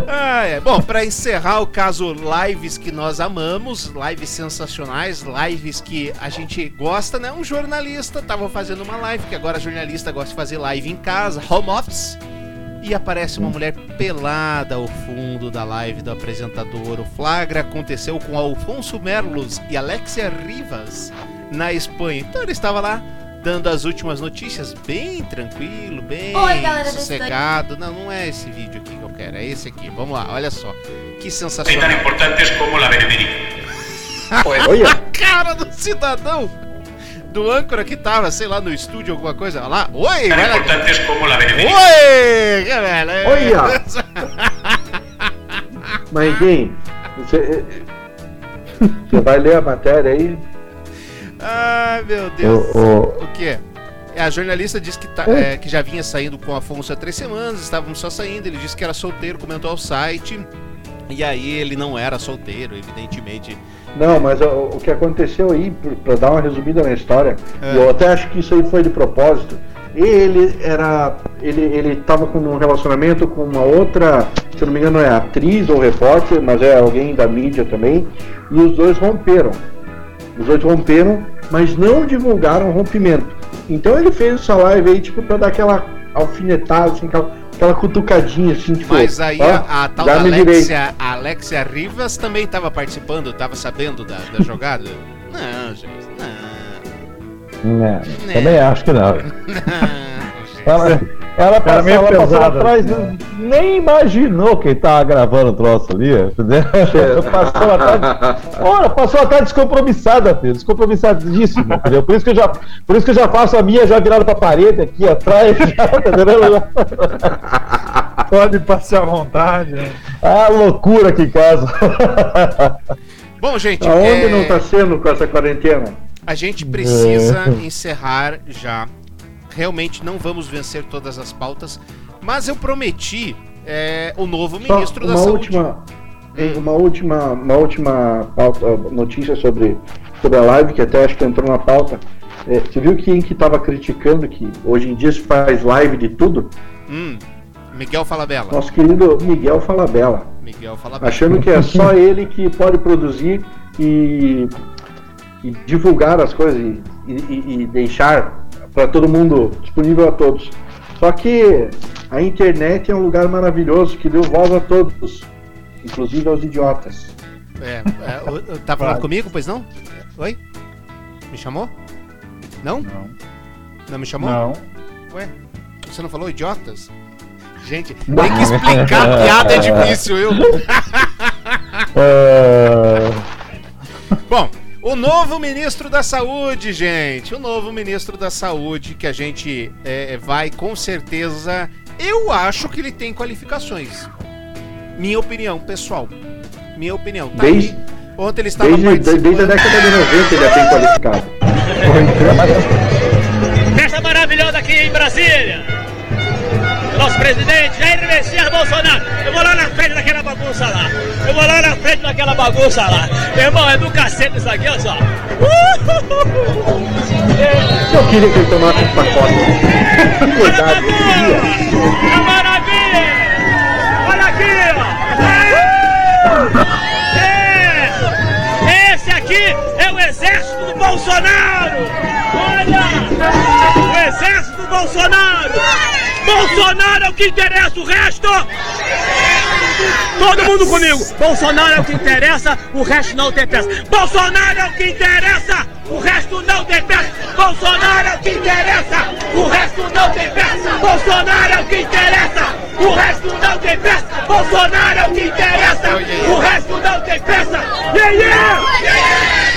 Ah, é. Bom, para encerrar o caso lives que nós amamos, lives sensacionais, lives que a gente gosta, né? Um jornalista tava fazendo uma live, que agora jornalista gosta de fazer live em casa, home office e aparece uma mulher pelada ao fundo da live do apresentador. O flagra aconteceu com Alfonso Merlos e Alexia Rivas na Espanha. Então ele estava lá dando as últimas notícias, bem tranquilo, bem Oi, sossegado. Não, não é esse vídeo aqui que eu quero, é esse aqui. Vamos lá, olha só. Que sensacional. Tão importantes como a Olha a cara do cidadão! Do âncora que tava, sei lá, no estúdio, alguma coisa. Olha lá. Oi, Tan importantes como la Oi, que velho. Olha. Mas, quem? Você, você vai ler a matéria aí? Ai, meu Deus. O, o... o que? A jornalista disse que, tá, é. É, que já vinha saindo com Afonso há três semanas, estavam só saindo. Ele disse que era solteiro, comentou ao site. E aí ele não era solteiro, evidentemente não, mas o, o que aconteceu aí, para dar uma resumida na história, é. eu até acho que isso aí foi de propósito. Ele era. Ele, ele tava com um relacionamento com uma outra, se não me engano, é atriz ou repórter, mas é alguém da mídia também. E os dois romperam. Os dois romperam, mas não divulgaram o rompimento. Então ele fez essa live aí, tipo, pra dar aquela alfinetado, assim, aquela, aquela cutucadinha, assim, tipo. Mas aí ó, a, a tal da. Alexia, a Alexia Rivas também estava participando, estava sabendo da, da jogada? Não, gente, não. Não, também acho que não. Ela, ela, passou, meio ela passou pesado. atrás, nem imaginou quem tava gravando o troço ali, entendeu? passou atrás, ora, passou atrás descompromissada, filho, descompromissadíssima, entendeu? Por isso que eu já, por isso que eu já faço a minha já virada pra parede aqui atrás, já, entendeu? Pode passar à vontade. Né? Ah, loucura aqui em casa. Bom, gente, Aonde é, não tá sendo com essa quarentena? a gente precisa É. encerrar já. Realmente não vamos vencer todas as pautas, mas eu prometi é, o novo Só ministro da Saúde. última, uma última, uma última pauta- notícia sobre, sobre a live, que até acho que entrou na pauta. É, você viu quem que estava criticando que hoje em dia se faz live de tudo? Hum, Miguel Falabella. Nosso querido Miguel Falabella. Miguel Falabella. Achando que é só ele que pode produzir e, e divulgar as coisas e, e- e deixar para todo mundo disponível a todos. Só que a internet é um lugar maravilhoso que deu voz a todos, inclusive aos idiotas. É, é, o- o- tá falando comigo, pois não? Oi? Me chamou? Não? Não. Não me chamou? Não. Ué? Você não falou idiotas? Gente, tem que explicar a piada é difícil, viu? É, Bom, o novo ministro da Saúde, gente. O novo ministro da Saúde que a gente é, vai com certeza. Eu acho que ele tem qualificações. Minha opinião, pessoal. Minha opinião. Tá Desde-. Ontem ele estava Desde, participando. desde a década de 90 ele é bem qualificado. Festa maravilhosa aqui em Brasília. Nosso presidente Jair Messias Bolsonaro. Eu vou lá na frente daquela bagunça lá. Eu vou lá na frente daquela bagunça lá. Meu irmão, é do cacete isso aqui, olha só. Eu queria que ele tomasse um pacote. Coitado, eu queria. É maravilha! Olha aqui, ó! É! Esse aqui é o exército do Bolsonaro! Olha! O exército do Bolsonaro! Bolsonaro é o que interessa, o resto! Todo mundo comigo! Bolsonaro é o que interessa, o resto não tem peça! Bolsonaro é o que interessa, o resto não tem peça! Bolsonaro é o que interessa, o resto não tem peça! Bolsonaro é o que interessa, o resto não tem peça! Bolsonaro é o que interessa, o resto não tem peça! Yeah, yeah! Yeah,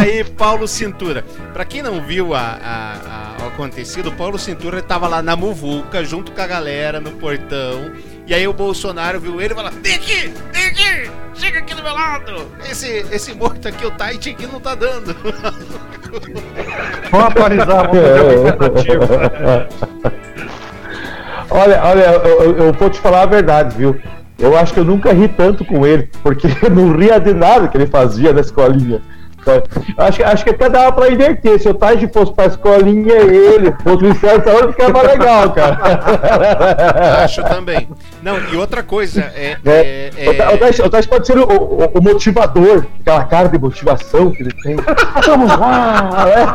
aí, Paulo Cintura. Pra quem não viu a, a- a- o acontecido, o Paulo Cintura tava lá na Muvuca, junto com a galera, no portão. E aí o Bolsonaro viu ele e falou: Vem aqui, vem aqui, chega aqui do meu lado. Esse, esse morto aqui, o Tite aqui, não tá dando. Vamos atualizar, vamos fazer. Olha, olha, eu, eu- eu vou te falar a verdade, viu? Eu acho que eu nunca ri tanto com ele, porque eu não ria de nada que ele fazia na escolinha. Acho, que- acho que até dava pra inverter. Se o Taj fosse pra escolinha, ele, fosse o Ministério da Saúde, ficava legal, cara. Acho também. Não, e outra coisa, é. É, é- é- O, Ta- o Taj- o Taj pode ser o, o- o motivador, aquela cara de motivação que ele tem. Vamos lá!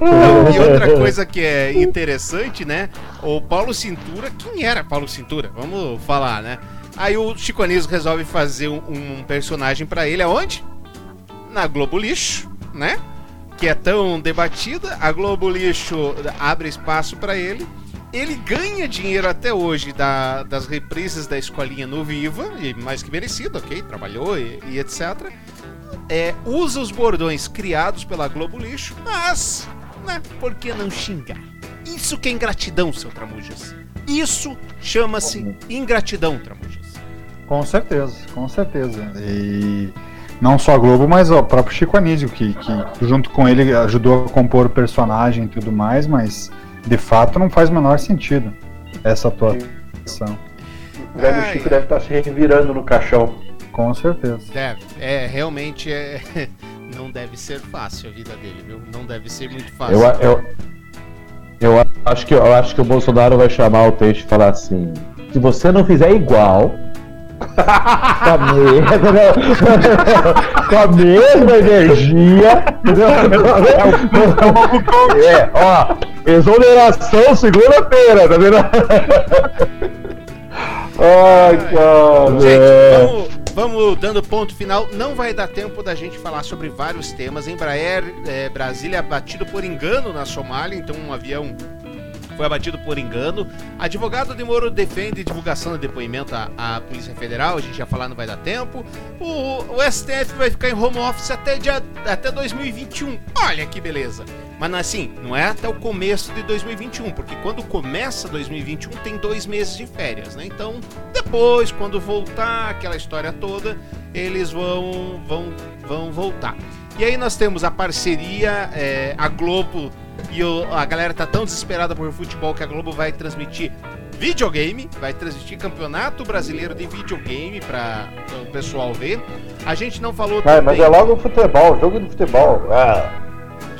Não, e outra coisa que é interessante, né? O Paulo Cintura, quem era Paulo Cintura? Vamos falar, né? Aí o Chico Anísio resolve fazer um, um personagem pra ele aonde? Na Globo Lixo, né? Que é tão debatida. A Globo Lixo abre espaço pra ele. Ele ganha dinheiro até hoje da- das reprises da escolinha no Viva, e mais que merecido, ok? Trabalhou e, e etc é, usa os bordões criados pela Globo Lixo, mas, né, por que não xingar? Isso que é ingratidão, seu Tramujas. Isso chama-se ingratidão, Tramujas. Com certeza, com certeza. E não só a Globo, mas ó, o próprio Chico Anísio, que, que junto com ele ajudou a compor o personagem e tudo mais, mas de fato não faz o menor sentido essa atuação. O velho Ai, Chico deve estar se revirando no caixão. Com certeza. Deve, é, realmente é. Não deve ser fácil a vida dele, viu? Não deve ser muito fácil. Eu, eu, eu, acho que, eu acho que o Bolsonaro vai chamar o Teixe e falar assim: se você não fizer igual, com a mesma, né? com a mesma energia. É, ó, exoneração segunda-feira, tá vendo? Ai, cara. Gente, vamos, vamos dando ponto final. Não vai dar tempo da gente falar sobre vários temas. Embraer, é, Brasília abatido por engano na Somália, então um avião foi abatido por engano. Advogado de Moro defende divulgação do depoimento à, à Polícia Federal, a gente já falar não vai dar tempo. O, o STF vai ficar em home office até, dia, até 2021. Olha que beleza. Mas assim, não é até o começo de 2021, porque quando começa 2021 tem dois meses de férias, né? Então, depois, quando voltar aquela história toda, eles vão, vão, vão voltar. E aí nós temos a parceria, é, a Globo e o, a galera tá tão desesperada por futebol que a Globo vai transmitir videogame, vai transmitir campeonato brasileiro de videogame para o pessoal ver. A gente não falou É, mas é logo futebol, jogo de futebol. Ah.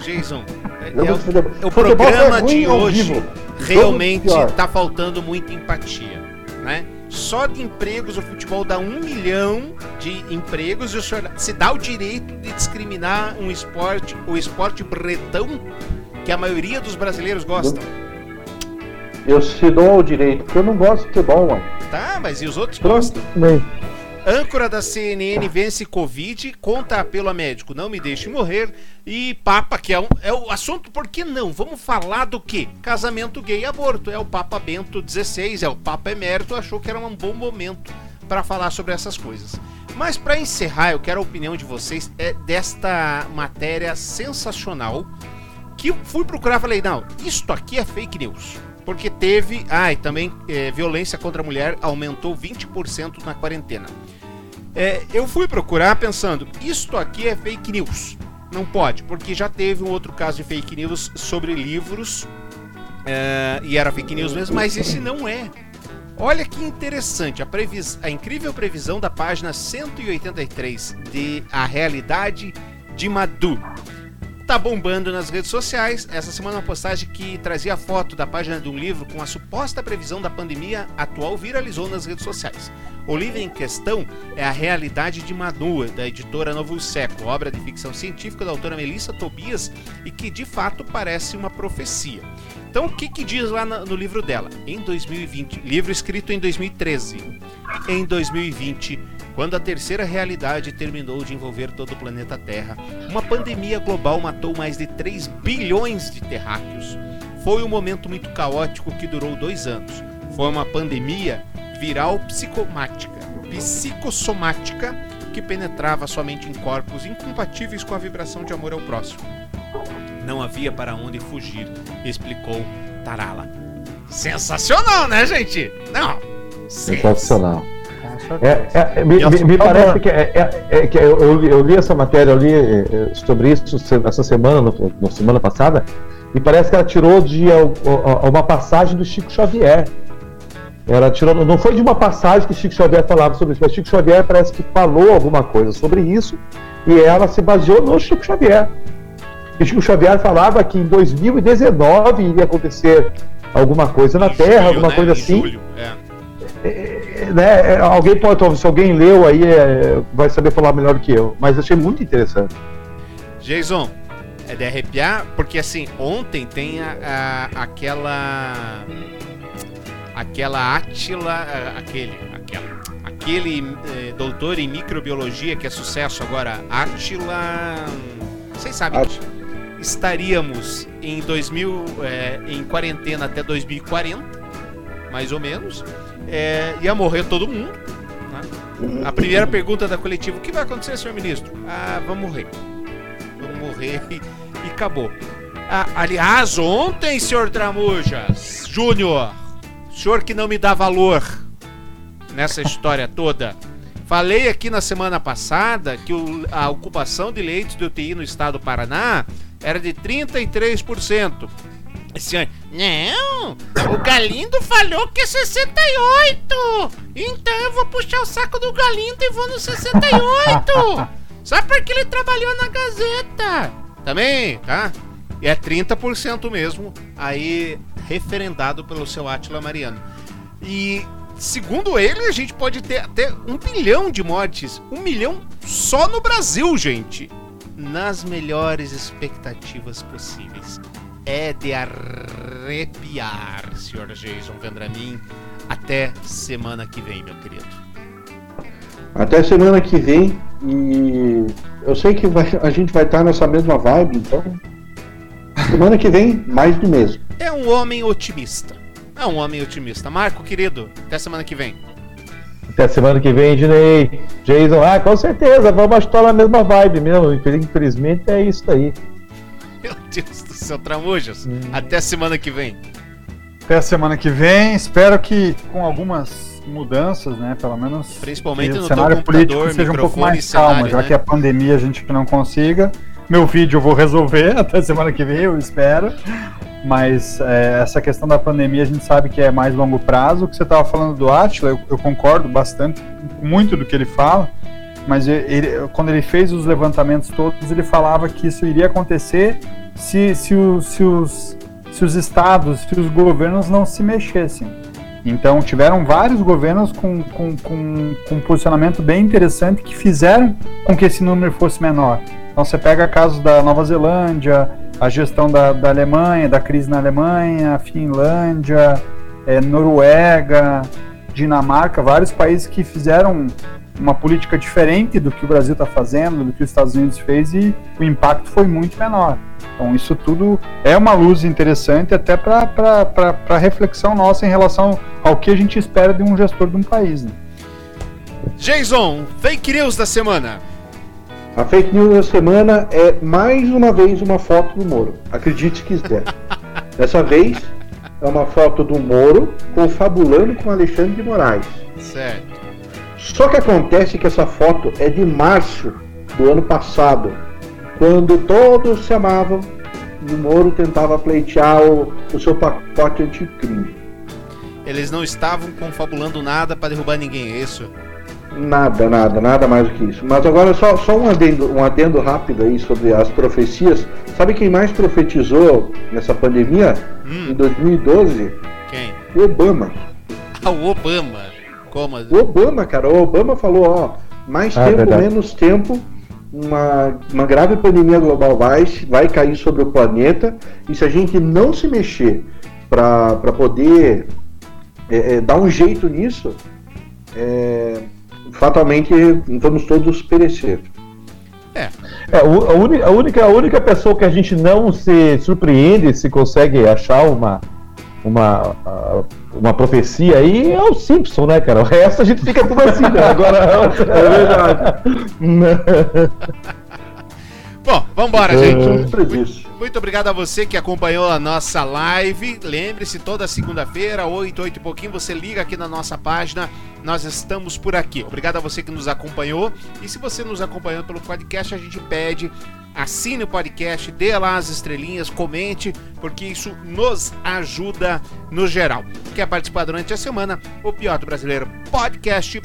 Jason, é, Jogo é o, de futebol. é o Futebol programa é de hoje realmente tá faltando muita empatia, né? Só de empregos o futebol dá um milhão de empregos e o senhor se dá o direito de discriminar um esporte, o esporte bretão, que a maioria dos brasileiros gostam. Eu se dou o direito, porque eu não gosto de futebol, mano. Tá, mas e os outros gostam? Bem, Âncora da CNN vence Covid, conta apelo a médico, não me deixe morrer. E Papa, que é, um, é o assunto, por que não? Vamos falar do que? Casamento gay e aborto. É o Papa Bento XVI, é o Papa Emérito, achou que era um bom momento para falar sobre essas coisas. Mas para encerrar, eu quero a opinião de vocês é desta matéria sensacional que fui procurar falei, não, isto aqui é fake news. Porque teve. Ah, e também eh, violência contra a mulher aumentou 20% na quarentena. É, eu fui procurar pensando, isto aqui é fake news. Não pode, porque já teve um outro caso de fake news sobre livros. é, e era fake news mesmo, mas esse não é. Olha que interessante, a, previs... a incrível previsão da página 183 de A Realidade de Madu. Tá bombando nas redes sociais. Essa semana uma postagem que trazia foto da página de um livro com a suposta previsão da pandemia atual viralizou nas redes sociais. O livro em questão é A Realidade de Manu, da editora Novo Século, obra de ficção científica da autora Melissa Tobias e que de fato parece uma profecia. Então, o que, que diz lá no livro dela? Em 2020, livro escrito em 2013. Em 2020, quando a terceira realidade terminou de envolver todo o planeta Terra, uma pandemia global matou mais de 3 bilhões de terráqueos. Foi um momento muito caótico que durou dois anos. Foi uma pandemia viral psicomática, psicossomática, que penetrava somente em corpos incompatíveis com a vibração de amor ao próximo. Não havia para onde fugir, explicou Tarala. Sensacional, né, gente? Não. sensacional. É, é, me, me- me parece que, é, é- é que eu, eu li- eu li essa matéria, eu li é, é, sobre isso essa semana, no, no semana passada, e parece que ela tirou de uma passagem do Chico Xavier. Ela tirou, não foi de uma passagem que Chico Xavier falava sobre isso, mas Chico Xavier parece que falou alguma coisa sobre isso e ela se baseou no Chico Xavier. E Chico Xavier falava que em 2019 iria acontecer alguma coisa na Terra, alguma né? coisa Em assim. julho, é. Né, é, alguém pode, se alguém leu aí, é, vai saber falar melhor do que eu. Mas achei muito interessante. Jason, é de arrepiar, porque assim, ontem tem a, a- aquela. Aquela Átila. a- Aquele. Aquela, aquele eh, doutor em microbiologia que é sucesso agora, Átila. Vocês sabem que estaríamos em 2000, eh, em quarentena até 2040, mais ou menos. Eh, ia morrer todo mundo. né? A primeira pergunta da coletiva: o que vai acontecer, senhor ministro? Ah, vamos morrer vamos morrer e, e acabou. Ah, aliás, ontem, senhor Tramujas, Júnior, senhor que não me dá valor nessa história toda, falei aqui na semana passada que o- a ocupação de leitos de UTI no estado do Paraná era de 33%. Ano, não, o Galindo falou que é 68. Então eu vou puxar o saco do Galindo e vou no 68. Só porque ele trabalhou na Gazeta. Também, tá? E é 30% mesmo, aí referendado pelo seu Átila Mariano. E segundo ele, a gente pode ter até um bilhão de mortes. Um milhão só no Brasil, gente. Nas melhores expectativas possíveis. É de arrepiar, senhor Jason Vendramin. Até semana que vem, meu querido. Até semana que vem. E eu sei que vai, a gente vai estar nessa mesma vibe, então. Semana que vem, mais do mesmo. É um homem otimista. É um homem otimista. Marco, querido, até semana que vem. Até semana que vem, Dinei. Jason, ah, com certeza, vamos estar na mesma vibe mesmo. Infelizmente é isso aí. Meu Deus do céu, Tramujas. Hum. Até semana que vem. Até a semana que vem. Espero que com algumas mudanças, né? Pelo menos. Principalmente no cenário político seja um pouco mais calmo, já né? que a pandemia a gente não consiga. Meu vídeo eu vou resolver até semana que vem, eu espero. Mas é, essa questão da pandemia a gente sabe que é mais longo prazo. O que você estava falando do Atila, eu, eu, concordo bastante, muito do que ele fala. Mas ele, quando ele fez os levantamentos todos, ele falava que isso iria acontecer se, se, o, se, os, se os estados, se os governos não se mexessem. Então tiveram vários governos com, com, com, com um posicionamento bem interessante que fizeram com que esse número fosse menor. Então você pega casos da Nova Zelândia, a gestão da, da Alemanha, da crise na Alemanha, Finlândia, é, Noruega, Dinamarca, vários países que fizeram uma política diferente do que o Brasil está fazendo, do que os Estados Unidos fez e o impacto foi muito menor. Então isso tudo é uma luz interessante até para reflexão nossa em relação ao que a gente espera de um gestor de um país. Né? Jason, fake news da semana. A fake news da semana é mais uma vez uma foto do Moro. Acredite se quiser. Dessa vez é uma foto do Moro confabulando com Alexandre de Moraes. Certo. Só que acontece que essa foto é de março do ano passado, quando todos se amavam e o Moro tentava pleitear o, o seu pacote anticrime. Eles não estavam confabulando nada para derrubar ninguém, é isso? Nada, nada, nada mais do que isso. Mas agora só, só um, adendo, um adendo rápido aí sobre as profecias. Sabe quem mais profetizou nessa pandemia? Hum. Em 2012? Quem? O Obama. Ah, o Obama. Como? O Obama, cara. O Obama falou, ó, mais ah, tempo, verdade. menos tempo, uma, uma grave pandemia global vai, vai cair sobre o planeta. E se a gente não se mexer para poder é, é, dar um jeito nisso, é, fatalmente vamos todos perecer. É. é a, única, a, única, a única pessoa que a gente não se surpreende se consegue achar uma, uma, uma profecia aí é o Simpson, né, cara? O resto a gente fica tudo assim, né? Agora é verdade. Bom, vambora, gente. Muito, muito obrigado a você que acompanhou a nossa live. Lembre-se, toda segunda-feira, 8, 8 e pouquinho, você liga aqui na nossa página. Nós estamos por aqui. Obrigado a você que nos acompanhou. E se você nos acompanhou pelo podcast, a gente pede assine o podcast, dê lá as estrelinhas, comente, porque isso nos ajuda no geral. Quer participar durante a semana? O Pior do Brasileiro Podcast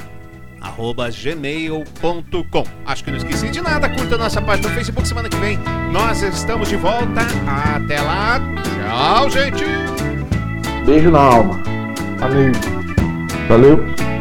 arroba gmail.com. Acho que não esqueci de nada. Curta nossa página no Facebook semana que vem. Nós estamos de volta. Até lá. Tchau, gente. Beijo na alma. Valeu. Valeu.